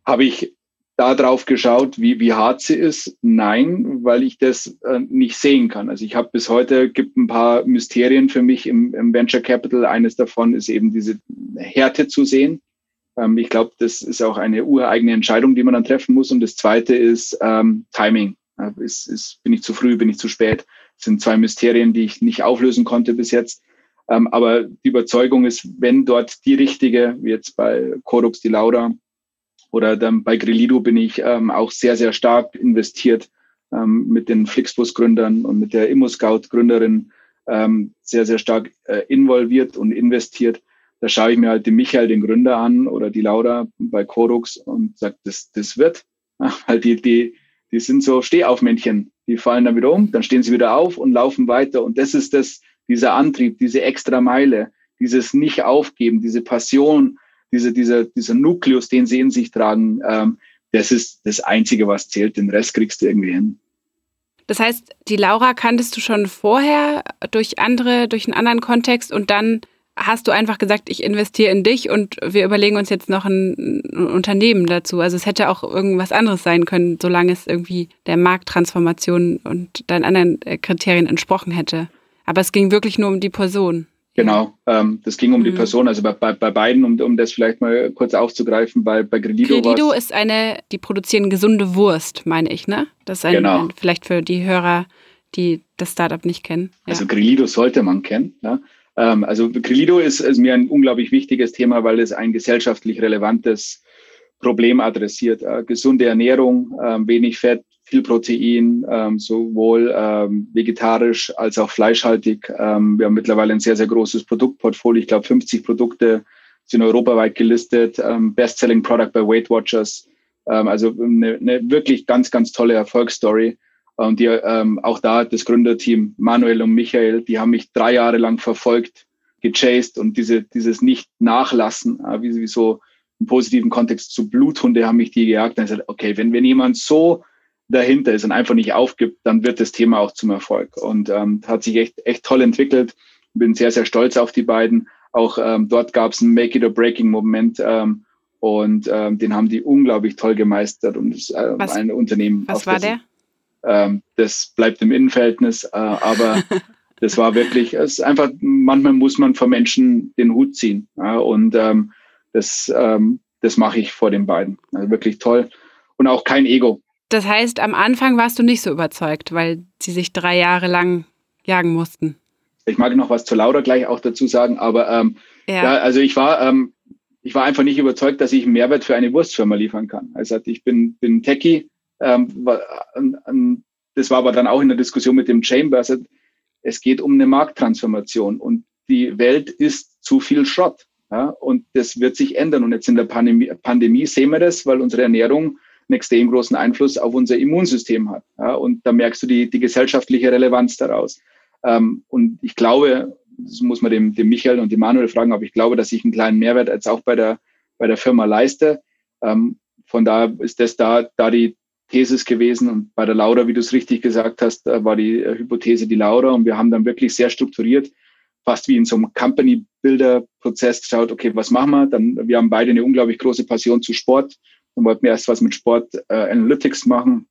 habe ich da drauf geschaut, wie, wie hart sie ist? Nein, weil ich das äh, nicht sehen kann. Also ich habe bis heute, gibt ein paar Mysterien für mich im, im Venture Capital. Eines davon ist eben diese Härte zu sehen. Ähm, ich glaube, das ist auch eine ureigene Entscheidung, die man dann treffen muss. Und das Zweite ist ähm, Timing. Äh, ist, ist, bin ich zu früh, bin ich zu spät? Das sind zwei Mysterien, die ich nicht auflösen konnte bis jetzt. Ähm, aber die Überzeugung ist, wenn dort die richtige, wie jetzt bei Corux die Laura, oder dann bei Grillido bin ich ähm, auch sehr, sehr stark investiert ähm, mit den Flixbus-Gründern und mit der ImmoScout-Gründerin sehr, sehr stark äh, involviert und investiert. Da schaue ich mir halt den Michael, den Gründer an oder die Laura bei Corux und sage, das, das wird. halt die, die, die sind so Stehaufmännchen. Die fallen dann wieder um, dann stehen sie wieder auf und laufen weiter. Und das ist das, dieser Antrieb, diese extra Meile, dieses Nicht-Aufgeben, diese Passion, diese, dieser, dieser Nukleus, den sie in sich tragen, ähm, das ist das Einzige, was zählt. Den Rest kriegst du irgendwie hin. Das heißt, die Laura kanntest du schon vorher durch andere, durch einen anderen Kontext und dann hast du einfach gesagt, ich investiere in dich und wir überlegen uns jetzt noch ein, ein, Unternehmen dazu. Also es hätte auch irgendwas anderes sein können, solange es irgendwie der Markttransformation und deinen anderen äh, Kriterien entsprochen hätte. Aber es ging wirklich nur um die Person. Genau, ähm, das ging um mhm. die Person, also bei, bei, bei beiden, um, um das vielleicht mal kurz aufzugreifen, bei, bei Grillido. Grillido ist eine, die produzieren gesunde Wurst, meine ich, ne? Das ist ein, genau. ein vielleicht für die Hörer, die das Startup nicht kennen. Ja. Also Grillido sollte man kennen. Ja? Ähm, also Grillido ist, ist mir ein unglaublich wichtiges Thema, weil es ein gesellschaftlich relevantes Problem adressiert. Äh, gesunde Ernährung, äh, wenig Fett, viel Protein, ähm, sowohl ähm, vegetarisch als auch fleischhaltig. Ähm, wir haben mittlerweile ein sehr, sehr großes Produktportfolio. Ich glaube, 50 Produkte sind europaweit gelistet. Ähm, Best-selling Product bei Weight Watchers. Ähm, also eine, eine wirklich ganz, ganz tolle Erfolgsstory. Und die, ähm, auch da das Gründerteam Manuel und Michael, die haben mich drei Jahre lang verfolgt, gechased und diese, dieses Nicht-Nachlassen, äh, wie, wie so im positiven Kontext zu Bluthunde haben mich die gejagt. Dann gesagt, okay, wenn, wenn jemand so dahinter ist und einfach nicht aufgibt, dann wird das Thema auch zum Erfolg. Und ähm, hat sich echt, echt toll entwickelt. Bin sehr, sehr stolz auf die beiden. Auch ähm, dort gab es ein Make it or Breaking Moment ähm, und ähm, den haben die unglaublich toll gemeistert und ist äh, was, ein Unternehmen. Was war der? Ähm, das bleibt im Innenverhältnis, äh, aber das war wirklich, es ist einfach, manchmal muss man vor Menschen den Hut ziehen. Ja, und ähm, das, ähm, das mache ich vor den beiden. Also wirklich toll. Und auch kein Ego. Das heißt, am Anfang warst du nicht so überzeugt, weil sie sich drei Jahre lang jagen mussten. Ich mag noch was zu Laura gleich auch dazu sagen, aber ähm, ja. ja. also ich war, ähm, ich war einfach nicht überzeugt, dass ich einen Mehrwert für eine Wurstfirma liefern kann. Also ich bin, bin Techie, ähm, das war aber dann auch in der Diskussion mit dem Chambers. Es geht um eine Markttransformation und die Welt ist zu viel Schrott. Ja, und das wird sich ändern. Und jetzt in der Pandemie, Pandemie sehen wir das, weil unsere Ernährung einen extrem großen Einfluss auf unser Immunsystem hat. Ja, und da merkst du die, die gesellschaftliche Relevanz daraus. Ähm, und ich glaube, das muss man dem, dem Michael und dem Manuel fragen, aber ich glaube, dass ich einen kleinen Mehrwert jetzt auch bei der, bei der Firma leiste. Ähm, von da ist das da, da die Thesis gewesen. Und bei der Laura, wie du es richtig gesagt hast, war die Hypothese die Laura. Und wir haben dann wirklich sehr strukturiert, fast wie in so einem Company-Builder-Prozess geschaut, okay, was machen wir? Dann, wir haben beide eine unglaublich große Passion zu Sport dann wollten wir erst was mit Sport äh, Analytics machen.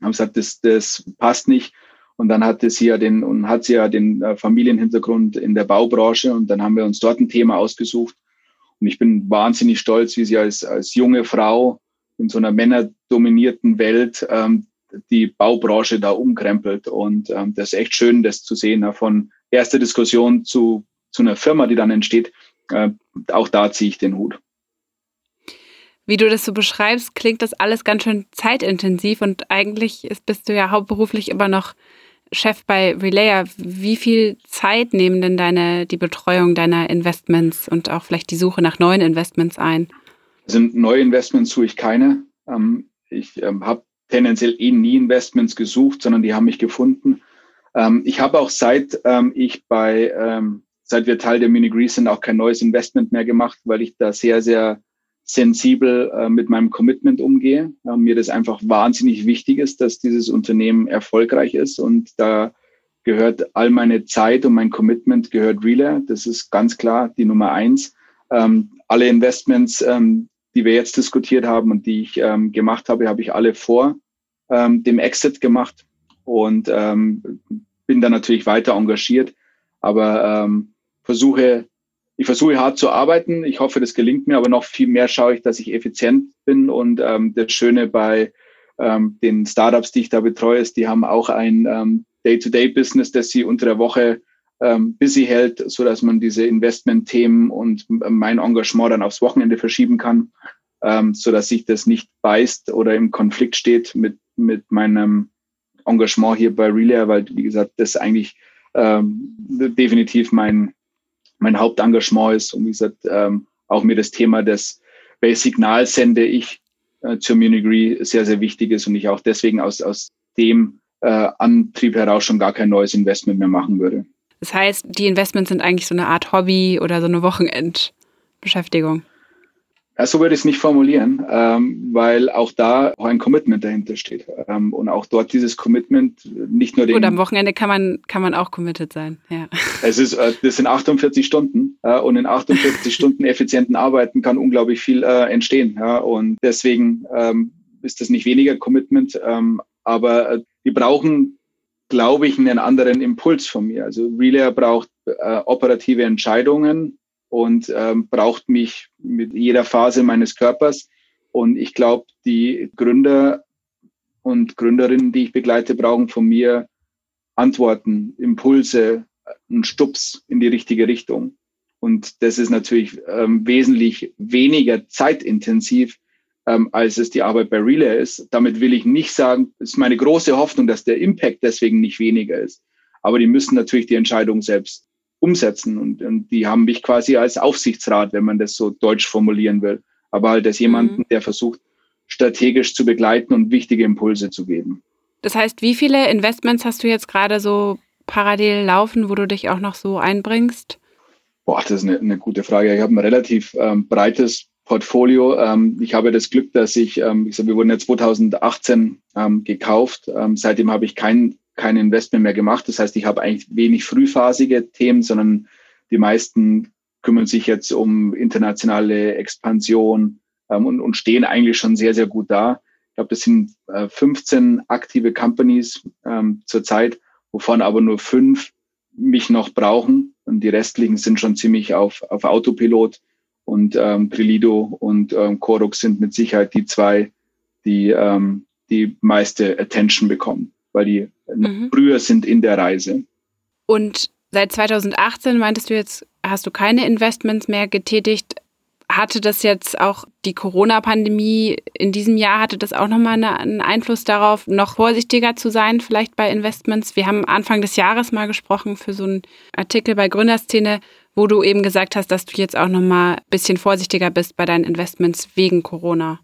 Haben gesagt, das, das passt nicht. Und dann hatte sie ja den, und hat sie ja den äh, Familienhintergrund in der Baubranche. Und dann haben wir uns dort ein Thema ausgesucht. Und ich bin wahnsinnig stolz, wie sie als, als junge Frau in so einer männerdominierten Welt ähm, die Baubranche da umkrempelt. Und ähm, das ist echt schön, das zu sehen, von erster Diskussion zu, zu einer Firma, die dann entsteht. Äh, auch da ziehe ich den Hut wie du das so beschreibst, klingt das alles ganz schön zeitintensiv und eigentlich ist, bist du ja hauptberuflich immer noch Chef bei Relayer. Wie viel Zeit nehmen denn deine, die Betreuung deiner Investments und auch vielleicht die Suche nach neuen Investments ein? Sind neue Investments suche ich keine. Ähm, ich ähm, habe tendenziell eh nie Investments gesucht, sondern die haben mich gefunden. Ähm, ich habe auch seit ich bei, seit wir Teil der Mini Grease sind, auch kein neues Investment mehr gemacht, weil ich da sehr, sehr sensibel äh, mit meinem Commitment umgehe. Äh, mir das einfach wahnsinnig wichtig ist, dass dieses Unternehmen erfolgreich ist und da gehört all meine Zeit und mein Commitment gehört Relay. Das ist ganz klar die Nummer eins. Ähm, alle Investments, ähm, die wir jetzt diskutiert haben und die ich ähm, gemacht habe, habe ich alle vor ähm, dem Exit gemacht und ähm, bin da natürlich weiter engagiert, aber ähm, versuche ich versuche hart zu arbeiten. Ich hoffe, das gelingt mir, aber noch viel mehr schaue ich, dass ich effizient bin. Und ähm, das Schöne bei ähm, den Startups, die ich da betreue, ist, die haben auch ein ähm, Day-to-Day-Business, das sie unter der Woche ähm, busy hält, so dass man diese Investment-Themen und mein Engagement dann aufs Wochenende verschieben kann, ähm, so dass sich das nicht beißt oder im Konflikt steht mit, mit meinem Engagement hier bei Relay, weil, wie gesagt, das eigentlich ähm, definitiv mein, mein Hauptengagement ist. Und wie gesagt, ähm, auch mir das Thema des welches Signal sende ich äh, zur Munigri sehr, sehr wichtig ist und ich auch deswegen aus, aus dem äh, Antrieb heraus schon gar kein neues Investment mehr machen würde. Das heißt, die Investments sind eigentlich so eine Art Hobby oder so eine Wochenendbeschäftigung. Ja, so würde ich es nicht formulieren, ähm, weil auch da auch ein Commitment dahinter steht. Ähm, und auch dort dieses Commitment nicht nur den. Gut, am Wochenende kann man, kann man auch committed sein, ja. Es ist, äh, das sind 48 Stunden äh, und in 48 Stunden effizienten Arbeiten kann unglaublich viel äh, entstehen. Ja, und deswegen ähm, ist das nicht weniger Commitment, ähm, aber äh, die brauchen, glaube ich, einen anderen Impuls von mir. Also Relay braucht äh, operative Entscheidungen und ähm, braucht mich mit jeder Phase meines Körpers. Und ich glaube, die Gründer und Gründerinnen, die ich begleite, brauchen von mir Antworten, Impulse, einen Stups in die richtige Richtung. Und das ist natürlich ähm, wesentlich weniger zeitintensiv, ähm, als es die Arbeit bei Relay ist. Damit will ich nicht sagen, es ist meine große Hoffnung, dass der Impact deswegen nicht weniger ist. Aber die müssen natürlich die Entscheidung selbst umsetzen. Und, und die haben mich quasi als Aufsichtsrat, wenn man das so deutsch formulieren will. Aber halt als jemanden, mhm. der versucht, strategisch zu begleiten und wichtige Impulse zu geben. Das heißt, wie viele Investments hast du jetzt gerade so parallel laufen, wo du dich auch noch so einbringst? Boah, das ist eine, eine gute Frage. Ich habe ein relativ ähm, breites Portfolio. Ähm, ich habe das Glück, dass ich, ähm, ich sag, wir wurden ja 2018 ähm, gekauft. Ähm, seitdem habe ich kein kein Investment mehr gemacht. Das heißt, ich habe eigentlich wenig frühphasige Themen, sondern die meisten kümmern sich jetzt um internationale Expansion ähm, und, und stehen eigentlich schon sehr, sehr gut da. Ich glaube, das sind äh, 15 aktive Companies ähm, zurzeit, wovon aber nur fünf mich noch brauchen. Und die restlichen sind schon ziemlich auf, auf Autopilot. Und ähm, Prilido und ähm, Korux sind mit Sicherheit die zwei, die ähm, die meiste Attention bekommen weil die mhm. früher sind in der Reise. Und seit 2018 meintest du jetzt, hast du keine Investments mehr getätigt. Hatte das jetzt auch die Corona-Pandemie in diesem Jahr, hatte das auch nochmal einen Einfluss darauf, noch vorsichtiger zu sein, vielleicht bei Investments? Wir haben Anfang des Jahres mal gesprochen für so einen Artikel bei Gründerszene, wo du eben gesagt hast, dass du jetzt auch nochmal ein bisschen vorsichtiger bist bei deinen Investments wegen Corona.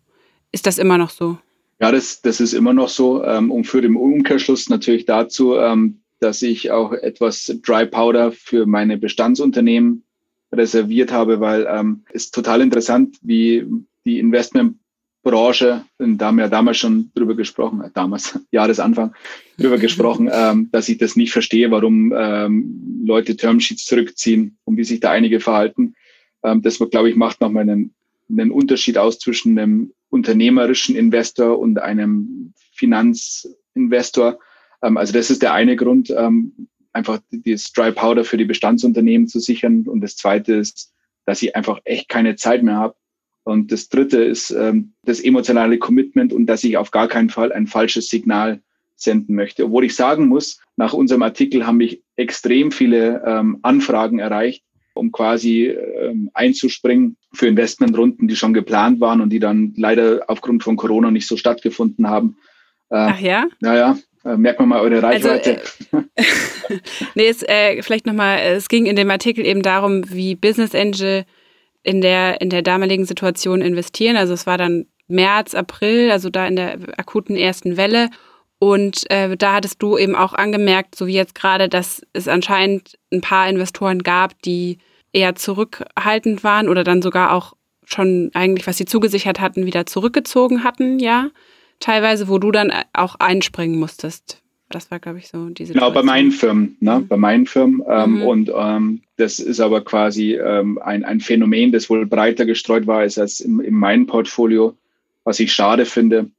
Ist das immer noch so? Ja, das, das ist immer noch so ähm, und führt im Umkehrschluss natürlich dazu, ähm, dass ich auch etwas Dry Powder für meine Bestandsunternehmen reserviert habe, weil ähm, ist total interessant, wie die Investmentbranche, da haben wir ja damals schon drüber gesprochen, äh, damals, Jahresanfang, drüber gesprochen, ähm, dass ich das nicht verstehe, warum ähm, Leute Termsheets zurückziehen und wie sich da einige verhalten. Ähm, das, glaube ich, macht nochmal einen, einen Unterschied aus zwischen einem unternehmerischen Investor und einem Finanzinvestor. Ähm, also das ist der eine Grund, ähm, einfach das Dry Powder für die Bestandsunternehmen zu sichern. Und das zweite ist, dass ich einfach echt keine Zeit mehr habe. Und das dritte ist ähm, das emotionale Commitment und dass ich auf gar keinen Fall ein falsches Signal senden möchte. Obwohl ich sagen muss, nach unserem Artikel haben mich extrem viele Anfragen erreicht, um quasi ähm, einzuspringen für Investmentrunden, die schon geplant waren und die dann leider aufgrund von Corona nicht so stattgefunden haben. Ähm, Ach ja? Naja, Äh, merkt man mal eure also, Reichweite. Also, äh, nee, es, äh, vielleicht nochmal, es ging in dem Artikel eben darum, wie Business Angel in der, in der damaligen Situation investieren. Also es war dann März, April, also da in der akuten ersten Welle. Und äh, da hattest du eben auch angemerkt, so wie jetzt gerade, dass es anscheinend ein paar Investoren gab, die eher zurückhaltend waren oder dann sogar auch schon eigentlich, was sie zugesichert hatten, wieder zurückgezogen hatten, ja. Teilweise, wo du dann auch einspringen musstest. Das war, glaube ich, so diese. Genau, bei meinen Firmen, ne? Mhm. bei meinen Firmen. Ähm, mhm. Und ähm, das ist aber quasi ähm, ein, ein Phänomen, das wohl breiter gestreut war als, als in, in meinem Portfolio, was ich schade finde.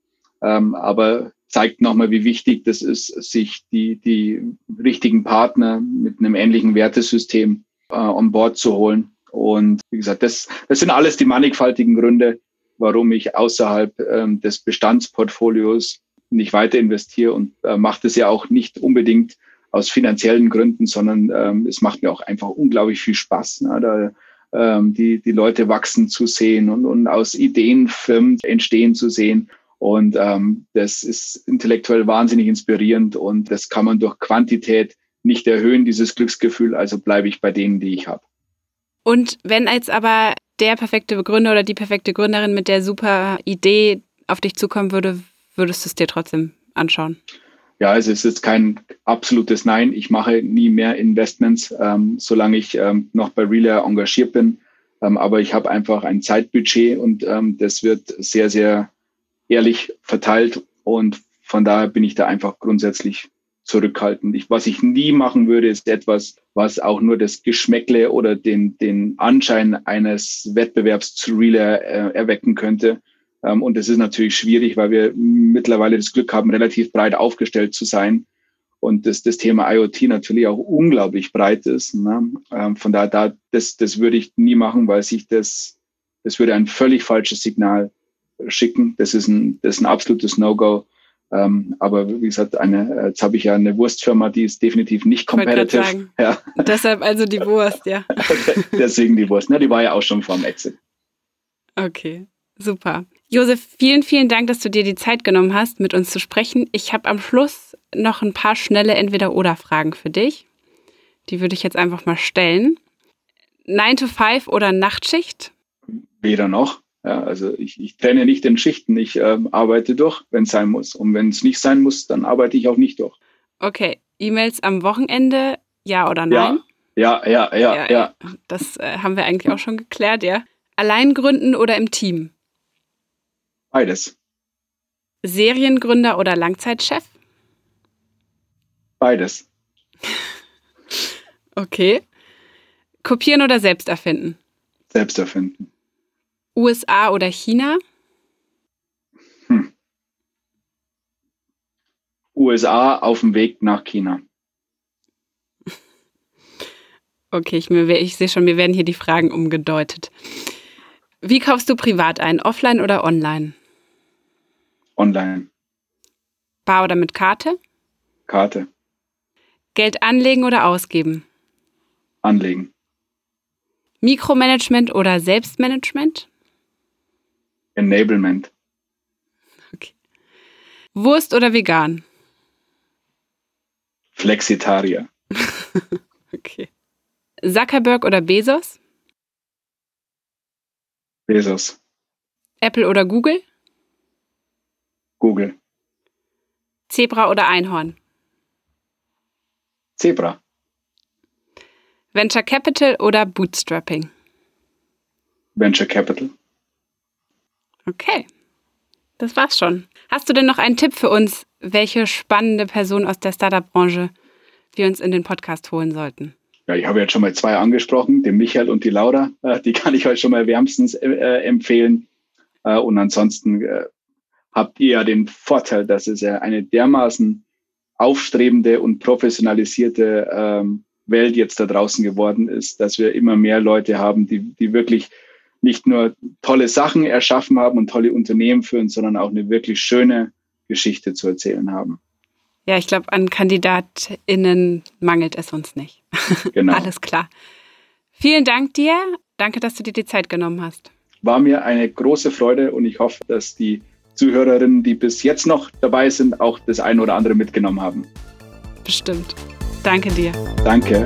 Ähm, aber zeigt nochmal, wie wichtig das ist, sich die, die richtigen Partner mit einem ähnlichen Wertesystem äh, on Board zu holen. Und wie gesagt, das, das sind alles die mannigfaltigen Gründe, warum ich außerhalb ähm, des Bestandsportfolios nicht weiter investiere und äh, macht es ja auch nicht unbedingt aus finanziellen Gründen, sondern ähm, es macht mir auch einfach unglaublich viel Spaß, ne, da, ähm, die, die Leute wachsen zu sehen und, und aus Ideen Firmen entstehen zu sehen. Und ähm, das ist intellektuell wahnsinnig inspirierend und das kann man durch Quantität nicht erhöhen, dieses Glücksgefühl. Also bleibe ich bei denen, die ich habe. Und wenn jetzt aber der perfekte Begründer oder die perfekte Gründerin mit der super Idee auf dich zukommen würde, würdest du es dir trotzdem anschauen? Ja, also es ist kein absolutes Nein. Ich mache nie mehr Investments, ähm, solange ich ähm, noch bei Relay engagiert bin. Ähm, aber ich habe einfach ein Zeitbudget und ähm, das wird sehr, sehr ehrlich verteilt. Und von daher bin ich da einfach grundsätzlich zurückhaltend. Ich, was ich nie machen würde, ist etwas, was auch nur das Geschmäckle oder den, den Anschein eines Wettbewerbs zu Relay äh, erwecken könnte. Ähm, und das ist natürlich schwierig, weil wir mittlerweile das Glück haben, relativ breit aufgestellt zu sein. Und das, das Thema IoT natürlich auch unglaublich breit ist. Ne? Ähm, von daher, da, das, das würde ich nie machen, weil sich das, das würde ein völlig falsches Signal schicken. Das ist ein, das ist ein absolutes No-Go. Ähm, aber wie gesagt, eine, jetzt habe ich ja eine Wurstfirma, die ist definitiv nicht competitive. Ja. Deshalb also die Wurst, ja. Deswegen die Wurst. Ne? Die war ja auch schon vorm Exit. Okay, super. Josef, vielen, vielen Dank, dass du dir die Zeit genommen hast, mit uns zu sprechen. Ich habe am Schluss noch ein paar schnelle Entweder-Oder-Fragen für dich. Die würde ich jetzt einfach mal stellen. 9 to 5 oder Nachtschicht? Weder noch. Ja, also ich, ich trenne nicht in Schichten, ich ähm, arbeite durch, wenn es sein muss. Und wenn es nicht sein muss, dann arbeite ich auch nicht durch. Okay, E-Mails am Wochenende, ja oder nein? Ja, ja, ja, ja. ja, ja. Das äh, haben wir eigentlich auch schon geklärt, ja. Allein gründen oder im Team? Beides. Seriengründer oder Langzeitchef? Beides. okay. Kopieren oder selbst erfinden? Selbst erfinden. USA oder China? Hm. USA auf dem Weg nach China. Okay, ich, ich sehe schon, mir werden hier die Fragen umgedeutet. Wie kaufst du privat ein? Offline oder online? Online. Bar oder mit Karte? Karte. Geld anlegen oder ausgeben? Anlegen. Mikromanagement oder Selbstmanagement? Enablement. Okay. Wurst oder vegan? Flexitarier. okay. Zuckerberg oder Bezos? Bezos. Apple oder Google? Google. Zebra oder Einhorn? Zebra. Venture Capital oder Bootstrapping? Venture Capital. Okay, das war's schon. Hast du denn noch einen Tipp für uns, welche spannende Person aus der Startup-Branche wir uns in den Podcast holen sollten? Ja, ich habe jetzt schon mal zwei angesprochen, den Michael und die Laura. Äh, die kann ich euch schon mal wärmstens äh, empfehlen. Äh, und ansonsten habt ihr ja den Vorteil, dass es ja eine dermaßen aufstrebende und professionalisierte ähm, Welt jetzt da draußen geworden ist, dass wir immer mehr Leute haben, die, die wirklich nicht nur tolle Sachen erschaffen haben und tolle Unternehmen führen, sondern auch eine wirklich schöne Geschichte zu erzählen haben. Ja, ich glaube, an KandidatInnen mangelt es uns nicht. Genau. Alles klar. Vielen Dank dir. Danke, dass du dir die Zeit genommen hast. War mir eine große Freude und ich hoffe, dass die Zuhörerinnen, die bis jetzt noch dabei sind, auch das ein oder andere mitgenommen haben. Bestimmt. Danke dir. Danke.